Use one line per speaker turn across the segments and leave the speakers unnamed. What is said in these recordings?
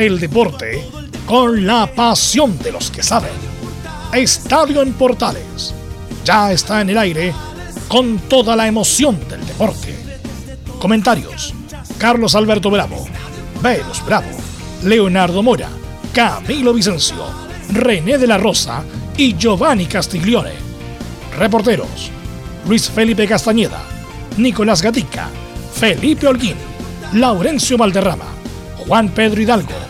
el deporte con la pasión de los que saben. Estadio en Portales ya está en el aire con toda la emoción del deporte. Comentarios: Carlos Alberto Bravo, Velos Bravo, Leonardo Mora, Camilo Vicencio, René de la Rosa y Giovanni Castiglione. Reporteros: Luis Felipe Castañeda, Nicolás Gatica, Felipe Holguín, Laurencio Valderrama, Juan Pedro Hidalgo,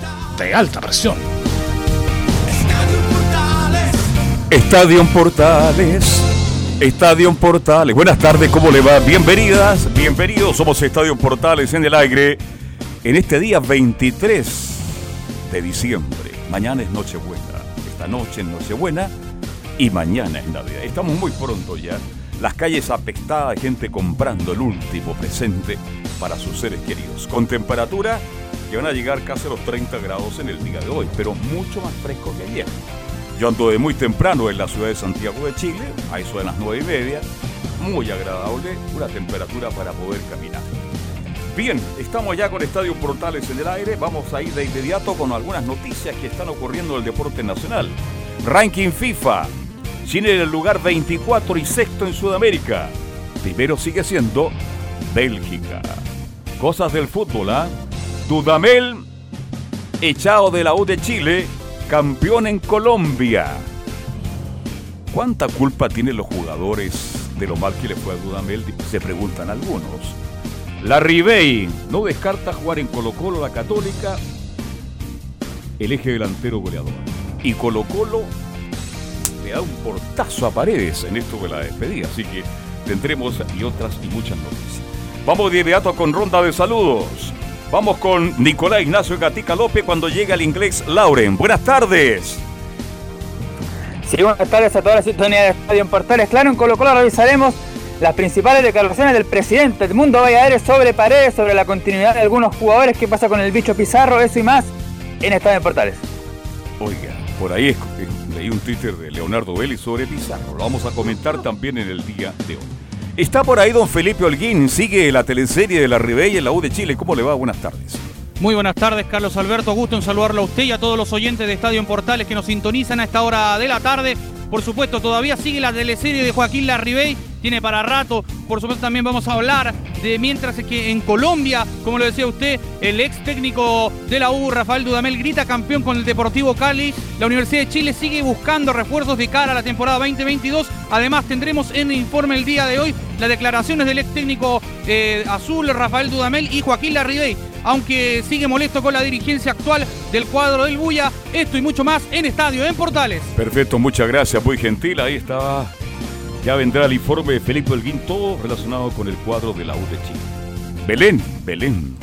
de alta presión.
Estadio Portales. Estadio en Portales. Buenas tardes, ¿cómo le va? Bienvenidas, bienvenidos. Somos Estadio Portales en el aire en este día 23 de diciembre. Mañana es Nochebuena. Esta noche es Nochebuena y mañana es Navidad. Estamos muy pronto ya. Las calles apestadas, gente comprando el último presente para sus seres queridos. Con temperatura que van a llegar casi a los 30 grados en el día de hoy, pero mucho más fresco que ayer. Yo ando de muy temprano en la ciudad de Santiago de Chile, a eso de las 9 y media. Muy agradable, una temperatura para poder caminar. Bien, estamos ya con Estadio Portales en el aire. Vamos a ir de inmediato con algunas noticias que están ocurriendo en el deporte nacional. Ranking FIFA. Chile en el lugar 24 y sexto en Sudamérica. Primero sigue siendo Bélgica. Cosas del fútbol, ¿ah? Dudamel, echado de la U de Chile, campeón en Colombia. ¿Cuánta culpa tienen los jugadores de lo mal que le fue a Dudamel? Se preguntan algunos. La Ribey no descarta jugar en Colo Colo la Católica, el eje delantero goleador. Y Colo Colo le da un portazo a paredes en esto de la despedida, así que tendremos y otras y muchas noticias. Vamos de inmediato con ronda de saludos. Vamos con Nicolás Ignacio Gatica López cuando llega el inglés Lauren. Buenas tardes.
Sí, buenas tardes a toda la sintonía de Estadio en Portales. Claro, en Colo Colo revisaremos las principales declaraciones del presidente del Mundo Valladares sobre Paredes, sobre la continuidad de algunos jugadores, qué pasa con el bicho Pizarro, eso y más en Estadio en Portales.
Oiga, por ahí leí un Twitter de Leonardo Vélez sobre Pizarro. Lo vamos a comentar también en el día de hoy. Está por ahí don Felipe Holguín, sigue la teleserie de la Ribey en la U de Chile. ¿Cómo le va? Buenas tardes.
Muy buenas tardes, Carlos Alberto. Gusto en saludarlo a usted y a todos los oyentes de Estadio en Portales que nos sintonizan a esta hora de la tarde. Por supuesto, todavía sigue la teleserie de Joaquín Larribey, tiene para rato. Por supuesto, también vamos a hablar de mientras que en Colombia, como lo decía usted, el ex técnico de la U, Rafael Dudamel, grita campeón con el Deportivo Cali. La Universidad de Chile sigue buscando refuerzos de cara a la temporada 2022. Además, tendremos en el informe el día de hoy las declaraciones del ex técnico eh, azul, Rafael Dudamel y Joaquín Larribey aunque sigue molesto con la dirigencia actual del cuadro del Buya. Esto y mucho más en Estadio, en Portales.
Perfecto, muchas gracias, muy gentil. Ahí estaba. Ya vendrá el informe de Felipe Holguín, todo relacionado con el cuadro de la U de Chile. Belén, Belén.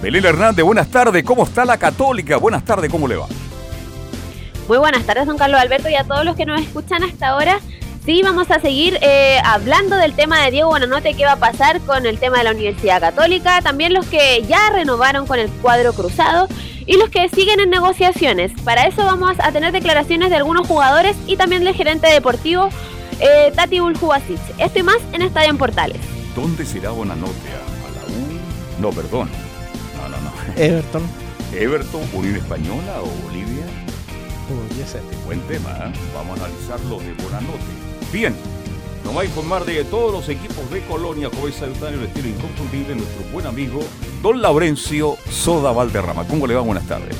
Belén Hernández, buenas tardes. ¿Cómo está la Católica? Buenas tardes, ¿cómo le va?
Muy buenas tardes, don Carlos Alberto, y a todos los que nos escuchan hasta ahora. Sí, vamos a seguir eh, hablando del tema de Diego Buenanote, qué va a pasar con el tema de la Universidad Católica, también los que ya renovaron con el cuadro cruzado y los que siguen en negociaciones. Para eso vamos a tener declaraciones de algunos jugadores y también del gerente deportivo eh, Tati Buljubasic. Esto y más en Estadio en Portales.
¿Dónde será Buenanote? ¿A la U? No, perdón. No, no, no.
Everton.
¿Everton, Unión Española o Bolivia?
Podría ser.
Buen tema, ¿eh? Vamos a analizarlo de Buenanote. Bien, nos va a informar de todos los equipos de Colonia, Joven Salutario, el estilo inconfundible, nuestro buen amigo Don Laurencio Soda Valderrama. ¿Cómo le va? Buenas tardes.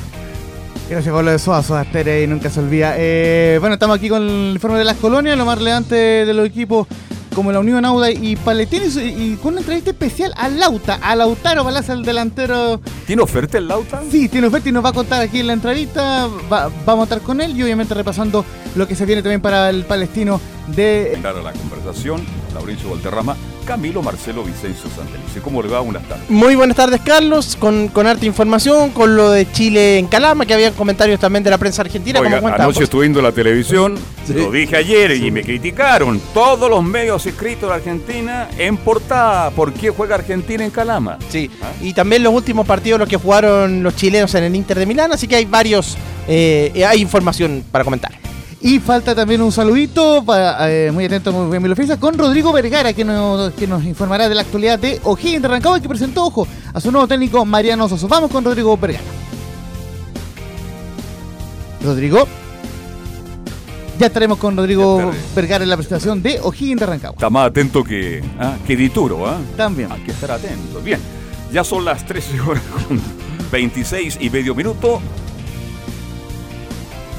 Gracias por lo de Soda Stereo y nunca se olvida. Eh, bueno, estamos aquí con el informe de las colonias, lo más relevante de los equipos como la Unión Auda y Palestino y, con una entrevista especial a Lauta, a Lautaro Balaza, el delantero.
¿Tiene oferta el Lauta?
Sí, tiene oferta y nos va a contar aquí en la entrevista. Va- vamos a estar con él y obviamente repasando lo que se viene también para el palestino de.
Claro, la conversación, Laurencio Valderrama, Camilo Marcelo Vicencio Santelice. ¿Cómo le va? Buenas tardes.
Muy buenas tardes, Carlos, con, con harta información, con lo de Chile en Calama, que había comentarios también de la prensa argentina.
Oiga,
como
anoche estuve viendo la televisión, lo dije ayer y me criticaron. Todos los medios escritos de Argentina en portada. ¿Por qué juega Argentina en Calama?
Sí,
¿Ah?
y también los últimos partidos los que jugaron los chilenos en el Inter de Milán, así que hay varios, eh, hay información para comentar.
Y falta también un saludito, para, eh, muy atento, muy bien, mi con Rodrigo Vergara, que nos, que nos informará de la actualidad de O'Higgins de Rancagua, que presentó, ojo, a su nuevo técnico Mariano Soso. Vamos con Rodrigo Vergara. Rodrigo. Ya estaremos con Rodrigo. Vergara en la presentación de O'Higgins de Rancagua.
Está más atento que, ah, que Dituro, ¿ah?
También.
Hay que estar atento. Bien, ya son las 13 horas con 26 y medio minuto.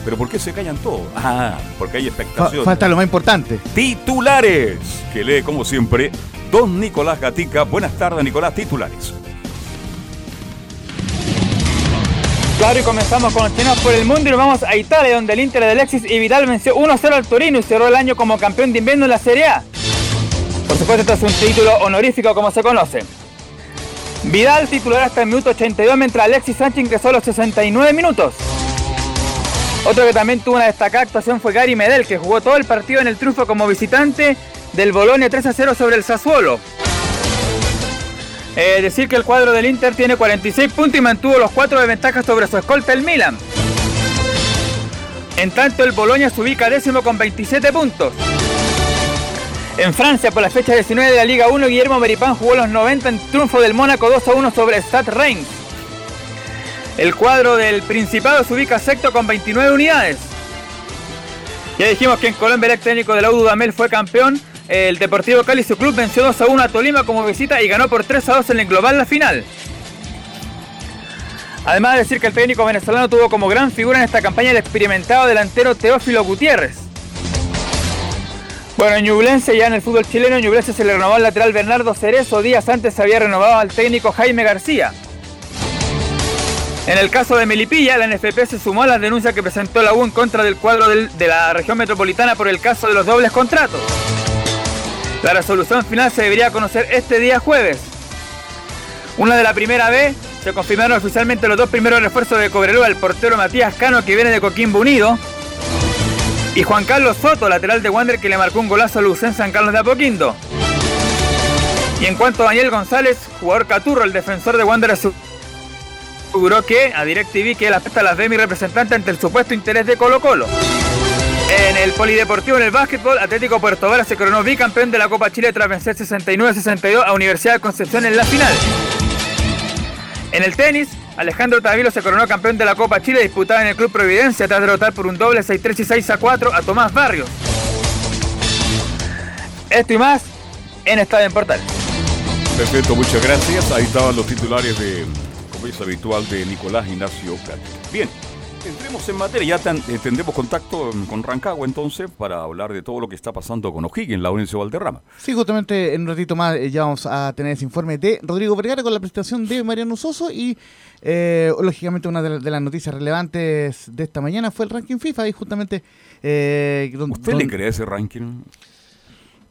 ¿Pero por qué se callan todos? Ah, porque hay
Fa-
expectación.
falta lo más importante.
Titulares, que lee como siempre Don Nicolás Gatica. Buenas tardes, Nicolás. Titulares.
Claro, y comenzamos con los chinos por el mundo y nos vamos a Italia, donde el Inter de Alexis y Vidal venció 1-0 al Torino y cerró el año como campeón de invierno en la Serie A. Por supuesto, esto es un título honorífico como se conoce. Vidal titular hasta el minuto 82, mientras Alexis Sánchez ingresó a los 69 minutos. Otro que también tuvo una destacada actuación fue Gary Medel, que jugó todo el partido en el triunfo como visitante del Bolonia 3-0 sobre el Sassuolo. Eh, decir que el cuadro del Inter tiene 46 puntos y mantuvo los 4 de ventaja sobre su escolta el Milan. En tanto el Boloña se ubica décimo con 27 puntos. En Francia, por la fecha 19 de la Liga 1, Guillermo Meripán jugó los 90 en triunfo del Mónaco 2 a 1 sobre Stade Reims. El cuadro del Principado se ubica sexto con 29 unidades. Ya dijimos que en Colombia el ex técnico de la U Dudamel fue campeón. El Deportivo Cali, su club, venció 2 a 1 a Tolima como visita y ganó por 3 a 2 en el global la final. Además de decir que el técnico venezolano tuvo como gran figura en esta campaña el experimentado delantero Teófilo Gutiérrez. Bueno, en Ñublense, ya en el fútbol chileno, en Ñublense se le renovó al lateral Bernardo Cerezo. Días antes se había renovado al técnico Jaime García. En el caso de Melipilla, la NFP se sumó a las denuncias que presentó la U en contra del cuadro de la región metropolitana por el caso de los dobles contratos. La resolución final se debería conocer este día jueves. Una de la primera B, se confirmaron oficialmente los dos primeros refuerzos de Cobreloa, el portero Matías Cano que viene de Coquimbo Unido y Juan Carlos Soto, lateral de Wander que le marcó un golazo a Lucen San Carlos de Apoquindo. Y en cuanto a Daniel González, jugador Caturro, el defensor de Wander aseguró que a DirecTV que él acepta a las de mi representante ante el supuesto interés de Colo Colo. En el polideportivo, en el básquetbol, Atlético Puerto Vara se coronó bicampeón de la Copa Chile tras vencer 69-62 a Universidad de Concepción en la final. En el tenis, Alejandro Tavilo se coronó campeón de la Copa Chile disputada en el Club Providencia tras derrotar por un doble 6-3 y 6-4 a Tomás Barrios. Esto y más en Estadio en Portales.
Perfecto, muchas gracias. Ahí estaban los titulares de, habitual, de Nicolás Ignacio Gatica. Bien, entremos en materia. Ya tan- eh, tendremos contacto mm, con Rancagua entonces para hablar de todo lo que está pasando con O'Higgins, la Universidad de Valderrama.
Sí, justamente en un ratito más eh, ya vamos a tener ese informe de Rodrigo Vergara con la presentación de Mariano Soso y eh, lógicamente una de, la- de las noticias relevantes de esta mañana fue el ranking FIFA y justamente... eh, don-
¿Usted
don-
le cree ese ranking?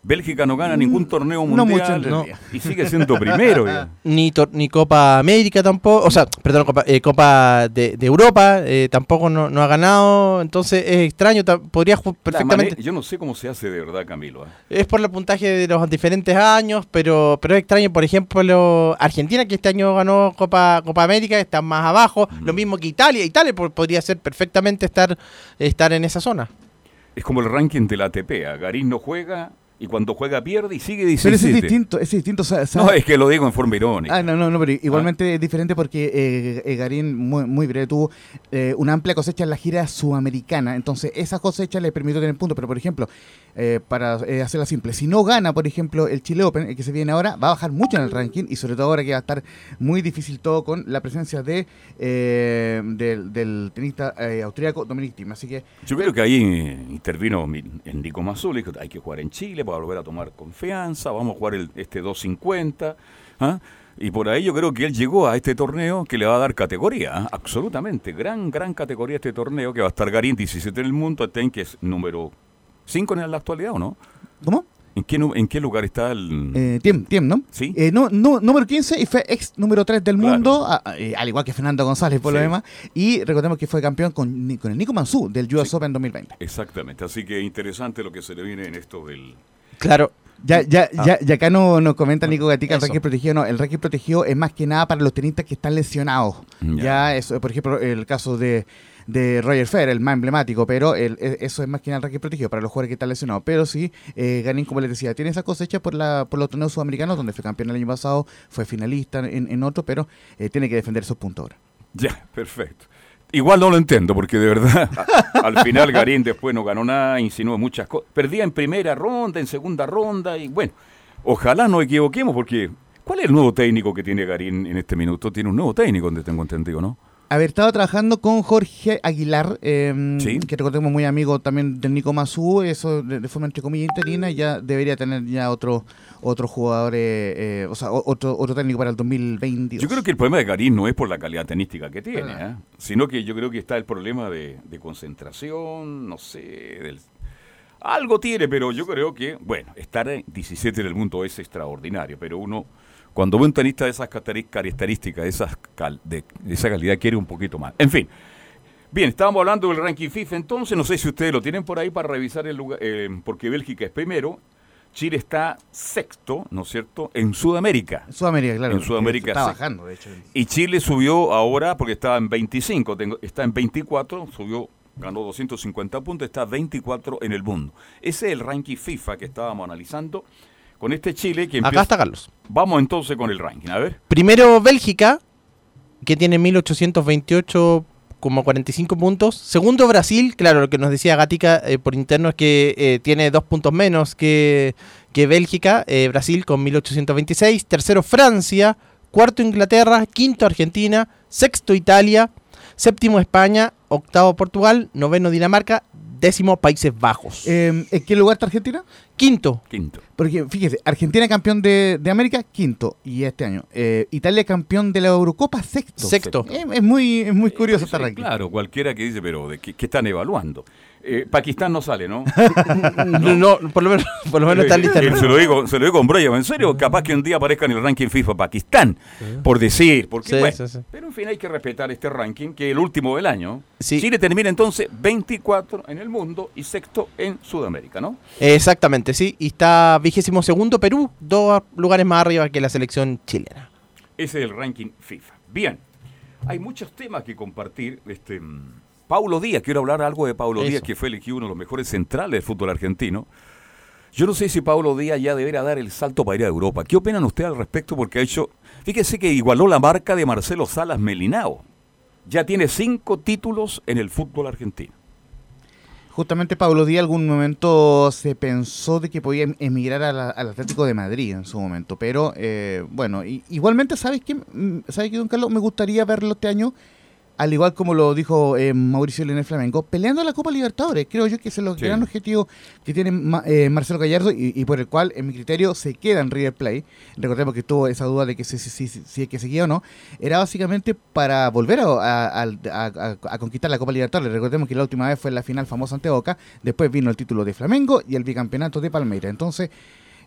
Bélgica no gana ningún torneo
no
mundial
mucho
y sigue siendo primero.
Ni, tor- ni Copa América tampoco, o sea, perdón, Copa, eh, Copa de, de Europa eh, tampoco no, no ha ganado, entonces es extraño, podría perfectamente...
Yo no sé cómo se hace de verdad, Camilo. ¿eh?
Es por el puntaje de los diferentes años, pero, pero es extraño, por ejemplo, Argentina, que este año ganó Copa, Copa América, está más abajo, lo mismo que Italia, Italia po- podría ser perfectamente estar, estar en esa zona.
Es como el ranking de la ATP. Garín no juega y cuando juega pierde y sigue
Pero ese es
17.
distinto, es distinto.
No, es que lo digo en forma irónica.
Ah, no, no, no, pero igualmente es diferente porque eh, eh, Garín muy, muy breve tuvo eh, una amplia cosecha en la gira sudamericana. Entonces, esa cosecha le permitió tener puntos. Pero, por ejemplo, eh, para eh, hacerla simple, si no gana, por ejemplo, el Chile Open, el que se viene ahora, va a bajar mucho en el ranking y sobre todo ahora que va a estar muy difícil todo con la presencia de eh, del, del tenista eh, austríaco Dominic Thiem. Así que
Yo creo que ahí intervino Enrico Mazzoli, dijo, hay que jugar en Chile para volver a tomar confianza, vamos a jugar el, este 250. ¿ah? Y por ahí yo creo que él llegó a este torneo que le va a dar categoría, ¿ah? absolutamente, gran, gran categoría este torneo, que va a estar Garín 17 en el mundo, Ten, que es número 5 en la actualidad, ¿o no?
¿Cómo?
¿En qué, en qué lugar está el...?
Eh, Tiem, Tiem, ¿no?
Sí.
Eh, no, no, número 15 y fue ex número 3 del
Claro.
mundo, a- a- eh, al igual que Fernando González por lo demás. Y recordemos que fue campeón con, con el Nico Mansú del US
Sí.
Open 2020.
Exactamente, así que interesante lo que se le viene en esto del...
Claro.
Ya, ya,
Ah.
ya, ya acá no, nos comenta Nico Gatica el ranking protegido. No, el ranking protegido es más que nada para los tenistas que están lesionados.
Ya.
Ya, eso, por ejemplo, el caso de, de Roger Federer, el más emblemático, pero el- e- eso es más que nada el ranking protegido para los jugadores que están lesionados. Pero sí, eh, Garín, como les decía, tiene esa cosecha por, la, por los torneos sudamericanos, donde fue campeón el año pasado, fue finalista en, en otro, pero eh, tiene que defender esos puntos ahora.
Ya, perfecto. Igual no lo entiendo, porque de verdad, al final Garín después no ganó nada, insinuó muchas cosas. Perdía en primera ronda, en segunda ronda, y bueno, ojalá no equivoquemos, porque ¿cuál es el nuevo técnico que tiene Garín en este minuto? Tiene un nuevo técnico, donde tengo entendido, ¿no?
Haber estado trabajando con Jorge Aguilar, eh,
Sí.
que recordemos muy amigo también del Nico Mazú, eso de, de forma entre comillas interina, ya debería tener ya otro otro jugador, eh, eh, o sea, otro, otro técnico para el 2022.
Yo creo que el problema de Garín no es por la calidad tenística que tiene. ¿eh? sino que yo creo que está el problema de, de concentración, no sé, del- algo tiene, pero yo creo que, bueno, estar en 17 en el mundo es extraordinario, pero uno, cuando ve un tenista de esas características, de, esas cal- de, de esa calidad, quiere un poquito más. En fin. Bien, estábamos hablando del ranking FIFA, entonces no sé si ustedes lo tienen por ahí para revisar el lugar, eh, porque Bélgica es primero, Chile está sexto, ¿no es cierto?, en Sudamérica.
En Sudamérica, claro.
En Sudamérica,
Está bajando, de hecho.
Y Chile subió ahora, porque estaba en 25, tengo- está en 24, subió, ganó 250 puntos, está 24 en el mundo. Ese es el ranking FIFA que estábamos analizando con este Chile que
Acá está Carlos.
Vamos entonces con el ranking, a ver.
Primero Bélgica, que tiene 1828,45 puntos. Segundo Brasil, claro, lo que nos decía Gatica eh, por interno es que eh, tiene dos puntos menos que, que Bélgica, eh, Brasil con 1826. Tercero Francia, cuarto Inglaterra, quinto Argentina, sexto Italia, séptimo España, octavo Portugal, noveno Dinamarca, décimo Países Bajos.
Eh, ¿En qué lugar está Argentina?
quinto,
Quinto.
Porque fíjese, Argentina campeón de, de América, quinto, y este año. Eh, Italia campeón de la Eurocopa, sexto.
sexto.
Eh, es muy, es muy curioso
Sí,
este ranking.
Claro, cualquiera que dice, pero ¿de qué, qué están evaluando? Eh, Pakistán no sale, ¿no?
No, no, por lo menos, por lo menos está lista.
Eh, se lo digo, se lo digo con Brian, en serio, capaz que un día aparezca en el ranking FIFA Pakistán, por decir, porque
Sí,
bueno,
sí,
pero en fin hay que respetar este ranking, que es el último del año.
Sí.
Chile termina entonces 24 en el mundo y sexto en Sudamérica, ¿no?
Exactamente, sí. Y está vigésimo segundo Perú, dos lugares más arriba que la selección chilena.
Ese es el ranking FIFA. Bien, hay muchos temas que compartir. Este, mm, Paulo Díaz, quiero hablar algo de Paulo
Eso.
Díaz, que fue elegido uno de los mejores centrales del fútbol argentino. Yo no sé si Paulo Díaz ya debería dar el salto para ir a Europa. ¿Qué opinan ustedes al respecto? Porque ha hecho, fíjese que igualó la marca de Marcelo Salas Melinao. Ya tiene cinco títulos en el fútbol argentino.
Justamente Pablo Díaz algún momento se pensó de que podía em- emigrar a la- al Atlético de Madrid en su momento, pero eh, bueno, igualmente, ¿sabes qué? Mm, ¿Sabes qué, don Carlos? Me gustaría verlo este año, al igual como lo dijo eh, Mauricio Leonel Flamengo, peleando la Copa Libertadores. Creo yo que ese es el
Sí.
gran objetivo que tiene Ma- eh, Marcelo Gallardo y, y por el cual, en mi criterio, se queda en River Plate. Recordemos que tuvo esa duda de que si, si, si, si- que seguía o no. Era básicamente para volver a, a- al- a- a- a conquistar la Copa Libertadores. Recordemos que la última vez fue la final famosa ante Boca. Después vino el título de Flamengo y el bicampeonato de Palmeiras. Entonces,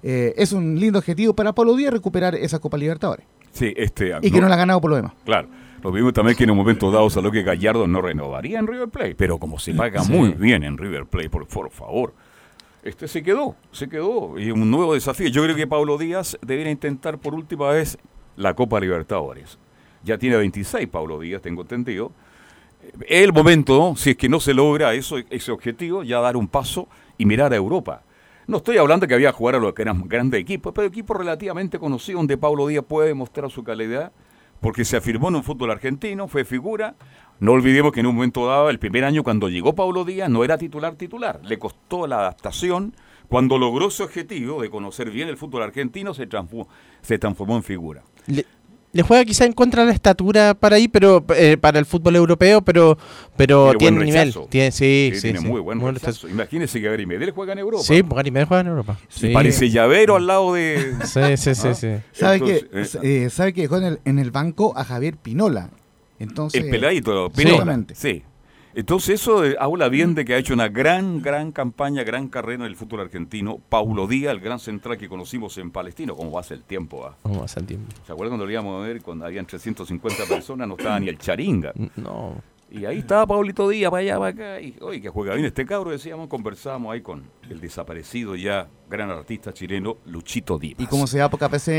eh, es un lindo objetivo para Pablo Díaz recuperar esa Copa Libertadores.
Sí, este.
Y que no la ha ganado por lo demás.
Claro. Lo vimos también que en un momento dado salió que Gallardo no renovaría en River Plate, pero como se paga muy bien en River Plate, por, por favor, este se quedó, se quedó. Y un nuevo desafío. Yo creo que Pablo Díaz debería intentar por última vez la Copa Libertadores. Ya tiene 26 Pablo Díaz, tengo entendido. Es el momento, ¿no? si es que no se logra eso, ese objetivo, ya dar un paso y mirar a Europa. No estoy hablando que había que jugar a los que eran grandes equipos, pero equipos relativamente conocidos donde Pablo Díaz puede demostrar su calidad, porque se afirmó en un fútbol argentino, fue figura. No olvidemos que en un momento dado, el primer año cuando llegó Pablo Díaz, no era titular titular. Le costó la adaptación. Cuando logró su objetivo de conocer bien el fútbol argentino, se transformó, se transformó en figura.
Le juega quizá en contra de la estatura para ahí, pero eh, para el fútbol europeo, pero pero
Tiene
tiene,
buen
nivel. Tiene, sí,
Sí,
sí,
tiene
sí.
muy buen
Buen
rechazo. Imagínese que Gary Medel juega en Europa.
Sí, pues Gary Medel juega en Europa. Sí,
Parece llavero al lado de...
sí, sí, sí.
Ah.
sí.
¿Sabe que, eh, ¿Sabe que dejó en el, en el banco a Javier Pinola? Entonces,
El peladito. Pinola. Sí. Entonces eso habla bien de que ha hecho una gran, gran campaña, gran carrera en el fútbol argentino. Paulo Díaz, el gran central que conocimos en Palestino, ¿cómo va a ser el tiempo? ah?
Vamos a hacer tiempo.
¿Se acuerdan cuando lo íbamos a ver? Cuando habían 350 personas, no estaba ni el charinga.
No.
Y ahí estaba Paulito Díaz, para allá, para acá. Y, oye, que juega bien este cabro, decíamos, conversábamos ahí con el desaparecido ya gran artista chileno, Luchito Díaz.
Y como se da poca veces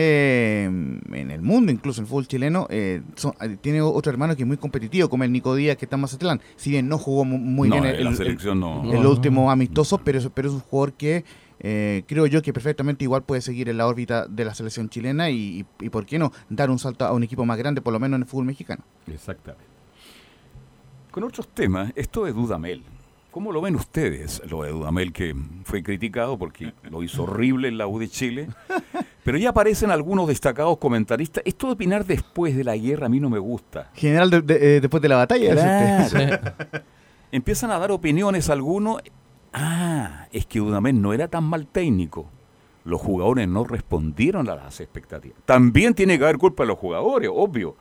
en el mundo, incluso en el fútbol chileno, eh, son- eh, tiene otro hermano que es muy competitivo, como el Nico Díaz, que está en Mazatlán. Si bien no jugó mu- muy
No,
bien
en
el,
la
el-
selección no.
el
No.
último amistoso, pero, es- pero es un jugador que eh, creo yo que perfectamente igual puede seguir en la órbita de la selección chilena y, y, y por qué no dar un salto a un equipo más grande, por lo menos en el fútbol mexicano.
Exactamente. Con otros temas, esto de Dudamel. ¿Cómo lo ven ustedes? Lo de Dudamel que fue criticado porque lo hizo horrible en la U de Chile. Pero ya aparecen algunos destacados comentaristas. Esto de opinar después de la guerra a mí no me gusta.
General, de- de- eh, después de la batalla, ¿es usted?
Empiezan a dar opiniones algunos. Ah, es que Dudamel no era tan mal técnico. Los jugadores no respondieron a las expectativas. También tiene que haber culpa de los jugadores, obvio.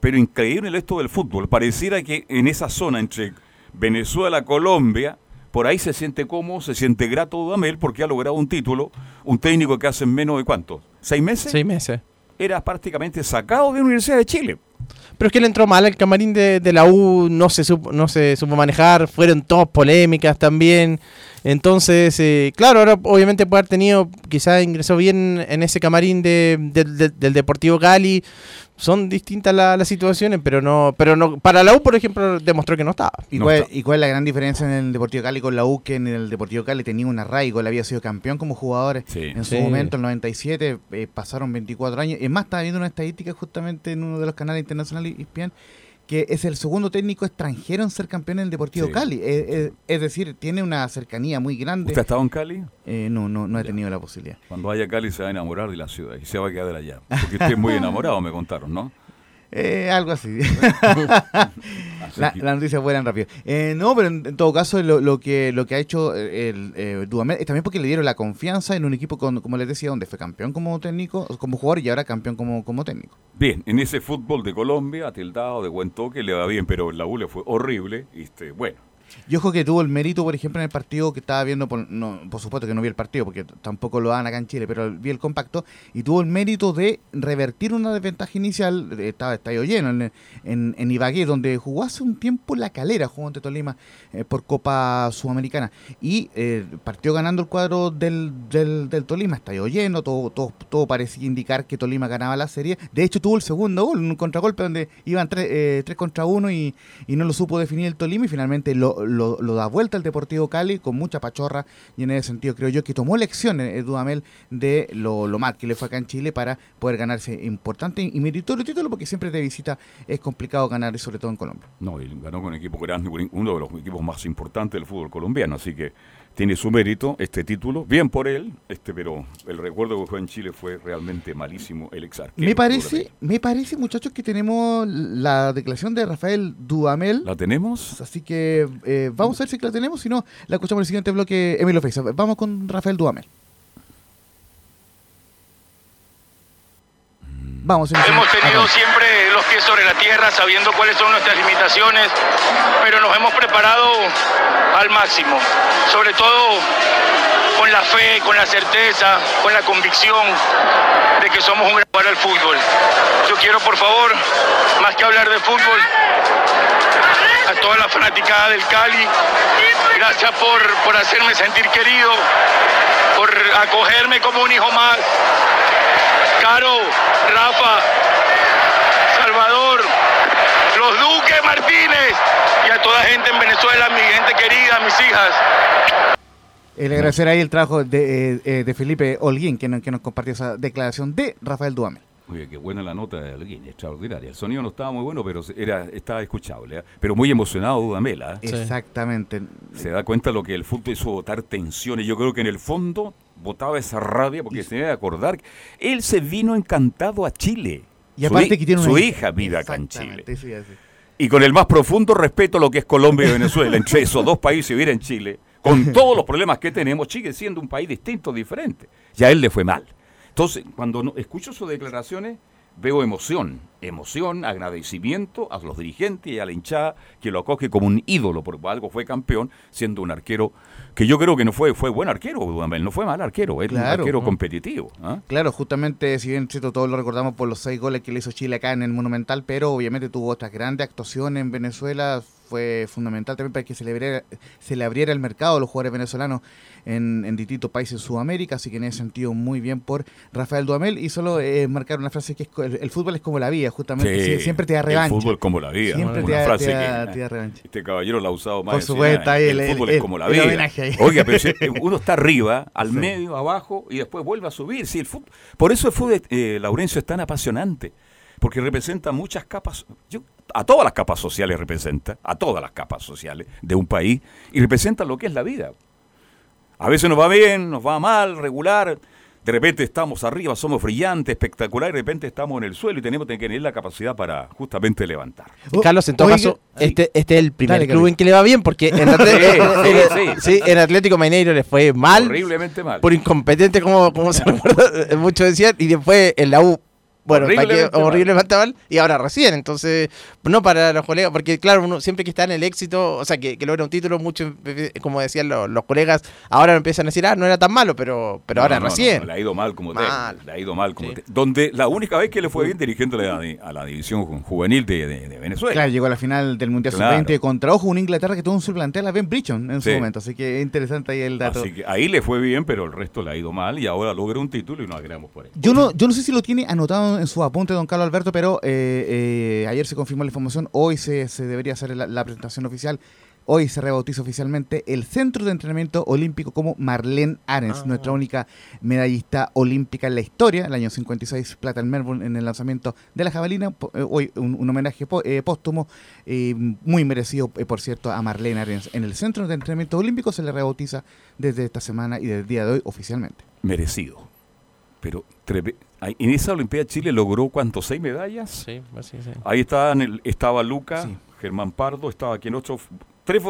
Pero increíble esto del fútbol. Pareciera que en esa zona entre Venezuela, Colombia, por ahí se siente cómodo, se siente grato Dudamel porque ha logrado un título. Un técnico que hace en menos de cuánto, seis meses,
Seis meses.
era prácticamente sacado de la Universidad de Chile.
Pero es que le entró mal el camarín de, de la U, no se supo, no se supo manejar, fueron todas polémicas también. Entonces, eh, claro, ahora obviamente puede haber tenido, quizás ingresó bien en ese camarín de, del- del- del Deportivo Cali. Son distintas la- las situaciones, pero no, pero no, para la U, por ejemplo, demostró que no estaba.
¿Y,
No
cuál,
está.
y cuál es la gran diferencia en el Deportivo Cali con la U? Que en el Deportivo Cali tenía un arraigo, él había sido campeón como jugador
Sí.
en su
Sí.
momento, en el 97, eh, pasaron 24 años. Es más, estaba viendo una estadística justamente en uno de los canales internacionales ESPN, que es el segundo técnico extranjero en ser campeón en el Deportivo
Sí.
Cali. Eh, eh, es decir, tiene una cercanía muy grande.
¿Usted ha estado en Cali?
Eh, no, no, no he
Ya.
tenido la posibilidad.
Cuando vaya a Cali se va a enamorar de la ciudad y se va a quedar allá. Porque usted es muy enamorado, me contaron, ¿no?
Eh, algo así. La, la noticia vuelan rápido. Eh, no, pero en, en todo caso lo, lo que lo que ha hecho eh, el eh, Dudamel es también porque le dieron la confianza en un equipo, con, como les decía, donde fue campeón como técnico, como jugador y ahora campeón como, como técnico.
Bien, en ese fútbol de Colombia, atildado, de buen toque, le va bien, pero en la U fue horrible. Este, bueno,
Y ojo que tuvo el mérito, por ejemplo, en el partido que estaba viendo, por, no, por supuesto que no vi el partido, porque tampoco lo dan acá en Chile, pero vi el compacto, y tuvo el mérito de revertir una desventaja inicial, eh, estaba estadio lleno en, en, en Ibagué, donde jugó hace un tiempo la calera, jugó ante Tolima eh, por Copa Sudamericana, y eh, partió ganando el cuadro del, del, del Tolima, estadio lleno, todo, todo, todo parecía indicar que Tolima ganaba la serie, de hecho tuvo el segundo gol, un contragolpe donde iban tres, eh, tres contra uno y, y no lo supo definir el Tolima y finalmente lo, lo, da vuelta el Deportivo Cali con mucha pachorra y en ese sentido creo yo que tomó lecciones eh, Dudamel de lo, lo mal que le fue acá en Chile para poder ganarse importante y meritorio título porque siempre de visita es complicado ganar y sobre todo en Colombia.
no, y ganó con un equipo grande, uno de los equipos más importantes del fútbol colombiano, así que tiene su mérito este título, bien por él, este, pero el recuerdo que fue en Chile fue realmente malísimo el ex.
Me parece, me parece muchachos que tenemos la declaración de Rafael Dudamel.
¿La tenemos?
Así que eh, vamos a ver si la tenemos, si no, la escuchamos en el siguiente bloque Emilio Feiza. Vamos con Rafael Dudamel. Vamos.
Hemos tenido
Acá.
siempre los pies sobre la tierra, sabiendo cuáles son nuestras limitaciones, pero nos hemos preparado al máximo, sobre todo con la fe, con la certeza, con la convicción de que somos un gran jugador al fútbol. Yo quiero, por favor, más que hablar de fútbol, a toda la fanaticada del Cali, gracias por, por hacerme sentir querido, por acogerme como un hijo más. Caro, Rafa, Salvador, los Duques Martínez y a toda gente en Venezuela, mi gente querida, mis hijas.
El agradecer ahí el trabajo de, eh, eh, de Felipe Holguín, que nos, que nos compartió esa declaración de Rafael Duamel.
Oye, qué buena la nota de alguien, extraordinaria. El sonido no estaba muy bueno, pero era, estaba escuchable. ¿eh? Pero muy emocionado Dudamela. ¿eh?
Exactamente.
Se da cuenta lo que el fútbol hizo botar tensiones. Yo creo que en el fondo botaba esa rabia porque se debe acordar. Él se vino encantado a Chile.
Y
Su
aparte
hi-
que tiene una
Su hija vive acá en Chile.
Sí.
Y con el más profundo respeto a lo que es Colombia y Venezuela. Entre esos dos países vivir en Chile, con todos los problemas que tenemos, sigue siendo un país distinto, diferente. Ya a él le fue mal. Entonces, cuando escucho sus declaraciones, veo emoción, emoción, agradecimiento a los dirigentes y a la hinchada que lo acoge como un ídolo, porque algo fue campeón, siendo un arquero que yo creo que no fue fue buen arquero, no fue mal arquero, es un arquero competitivo. ¿ah?
Claro, justamente, si bien cierto, todos lo recordamos por los seis goles que le hizo Chile acá en el Monumental, pero obviamente tuvo otras grandes actuaciones en Venezuela. Fue fundamental también para que se le abriera, se le abriera el mercado a los jugadores venezolanos en, en distintos países en Sudamérica. Así que en ese sentido, muy bien por Rafael Duamel. Y solo eh, marcar una frase que es: el, el fútbol es como la vida, justamente.
Sí,
sie- siempre te da revancha.
El fútbol como la vida.
Siempre
una
te da-
frase
te da-
que
te da revancha.
este caballero la ha usado más.
Por
de
supuesto,
100 años.
ahí
el,
el-
fútbol es como la vida. Oiga, pero si uno está arriba, al
Sí.
medio, abajo y después vuelve a subir. Sí, el fútbol, por eso el fútbol, eh, Laurencio, es tan apasionante. Porque representa muchas capas. Yo, a todas las capas sociales representa, a todas las capas sociales de un país, y representa lo que es la vida. A veces nos va bien, nos va mal, regular. De repente estamos arriba, somos brillantes, espectacular, y de repente estamos en el suelo y tenemos que tener la capacidad para justamente levantar.
Oh,
Carlos, en todo
oiga-
caso,
sí.
este, este es el primer
Dale,
club
Carlos.
en que le va bien, porque en, Atle-
Sí,
en-
sí,
en- sí, en Atlético Mineiro le fue mal,
Horriblemente mal.
por incompetente, como, como se recuerda, eh, muchos decían, y después en la U, bueno.
Horriblemente mal.
horriblemente mal, y ahora recién, entonces, no para los colegas, porque claro, uno siempre que está en el éxito, o sea, que, que logra un título, mucho, eh, como decían los, los colegas, ahora empiezan a decir, ah, no era tan malo, pero, pero ahora
No,
recién.
no, le ha ido mal como
Mal.
técnico, Le ha ido mal como
Sí.
Donde la única vez que le fue bien dirigiendo a la, a la división ju- juvenil de, de- de Venezuela.
Claro, llegó a la final del Mundial
Claro.
Sub-20 contra Ojo, una Inglaterra que tuvo un suplantel a Ben Bridgeton en su momento. Así que es interesante ahí el dato.
Así que ahí le fue bien, pero el resto le ha ido mal y ahora logra un título y nos agregamos por ahí.
Yo no, yo no sé si lo tiene anotado en su apunte, don Carlos Alberto, pero eh, eh, ayer se confirmó la información, hoy se, se debería hacer la, la presentación oficial, hoy se rebautiza oficialmente el Centro de Entrenamiento Olímpico como Marlene Arens,
Ah.
nuestra única medallista olímpica en la historia, el año 56, plata en Melbourne en el lanzamiento de la jabalina, eh, hoy un, un homenaje po- eh, póstumo, eh, muy merecido, eh, por cierto, a Marlene Arens. En el Centro de Entrenamiento Olímpico se le rebautiza desde esta semana y desde el día de hoy oficialmente.
Merecido. Pero ahí- en esa Olimpiada Chile logró cuántos, seis medallas.
Sí, así, sí.
Ahí estaban el- estaba Luca,
Sí.
Germán Pardo, estaba quien otro. Tres,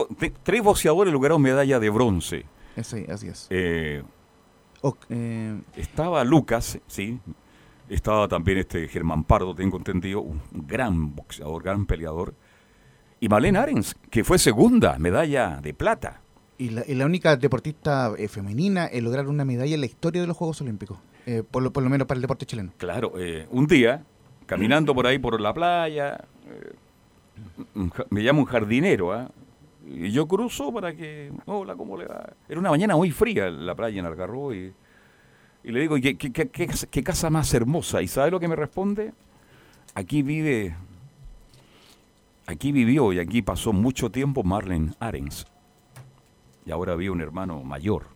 tres boxeadores lograron medalla de bronce.
Ese- así es.
Eh,
eh,
Estaba Lucas, sí. Estaba también este Germán Pardo, tengo entendido, un gran boxeador, gran peleador. Y Malena Arens, que fue segunda, medalla de plata.
y, la, y la única deportista eh, femenina en lograr una medalla en la historia de los Juegos Olímpicos, eh, por, lo, por lo menos para el deporte chileno.
Claro, eh, un día, caminando por ahí por la playa, eh, me llama un jardinero, ¿ah? y yo cruzo para que, hola, ¿cómo le va? Era una mañana muy fría la playa en Algarrobo y, y le digo, ¿qué, qué, qué- qué qué casa más hermosa? ¿Y sabe lo que me responde? Aquí vive, aquí vivió y aquí pasó mucho tiempo Marlene Arens. Y ahora había un hermano mayor.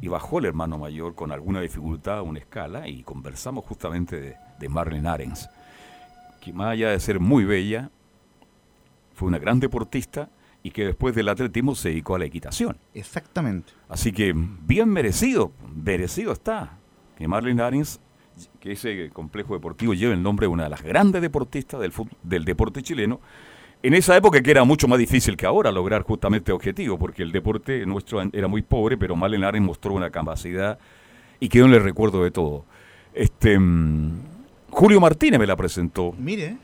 Y bajó el hermano mayor con alguna dificultad a una escala y conversamos justamente de, de Marlene Arens, que más allá de ser muy bella, fue una gran deportista y que después del atletismo se dedicó a la equitación.
Exactamente.
Así que bien merecido, merecido está que Marlene Arens, que ese complejo deportivo lleve el nombre de una de las grandes deportistas del, del deporte chileno, en esa época que era mucho más difícil que ahora lograr justamente objetivo, porque el deporte nuestro era muy pobre, pero Marlene Arens mostró una capacidad y quedó en el recuerdo de todo. Este, mm, Julio Martínez me la presentó.
Mire,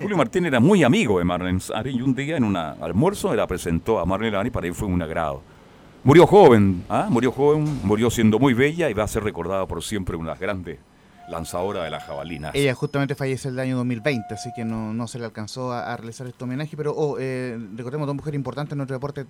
Julio Martínez era muy amigo de Marlene Arens y un día en un almuerzo me la presentó a Marlene y para él fue un agrado. Murió joven, ¿ah? murió joven, murió siendo muy bella y va a ser recordada por siempre una de las grandes lanzadoras de las jabalinas.
ella justamente fallece el año 2020, así que no, no se le alcanzó a, a realizar este homenaje, pero oh, eh, recordemos dos mujeres importantes en nuestro deporte,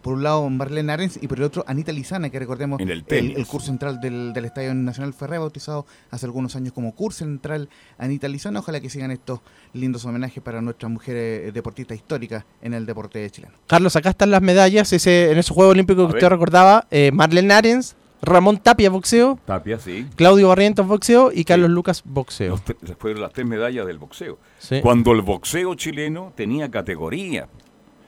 por un lado Marlene Arens y por el otro Anita Lizana, que recordemos
En el
el curso central del, del Estadio Nacional fue rebautizado hace algunos años como curso central Anita Lizana, ojalá que sigan estos lindos homenajes para nuestras mujeres eh, deportistas históricas en el deporte chileno.
Carlos, acá están las medallas ese, en esos Juegos Olímpicos
A
que
ver.
usted recordaba. Eh, Marlene Arens, Ramón Tapia, boxeo.
Tapia, sí.
Claudio Barrientos, boxeo. Y Carlos Lucas, boxeo.
Fueron las tres medallas del boxeo.
Sí.
Cuando el boxeo chileno tenía categoría.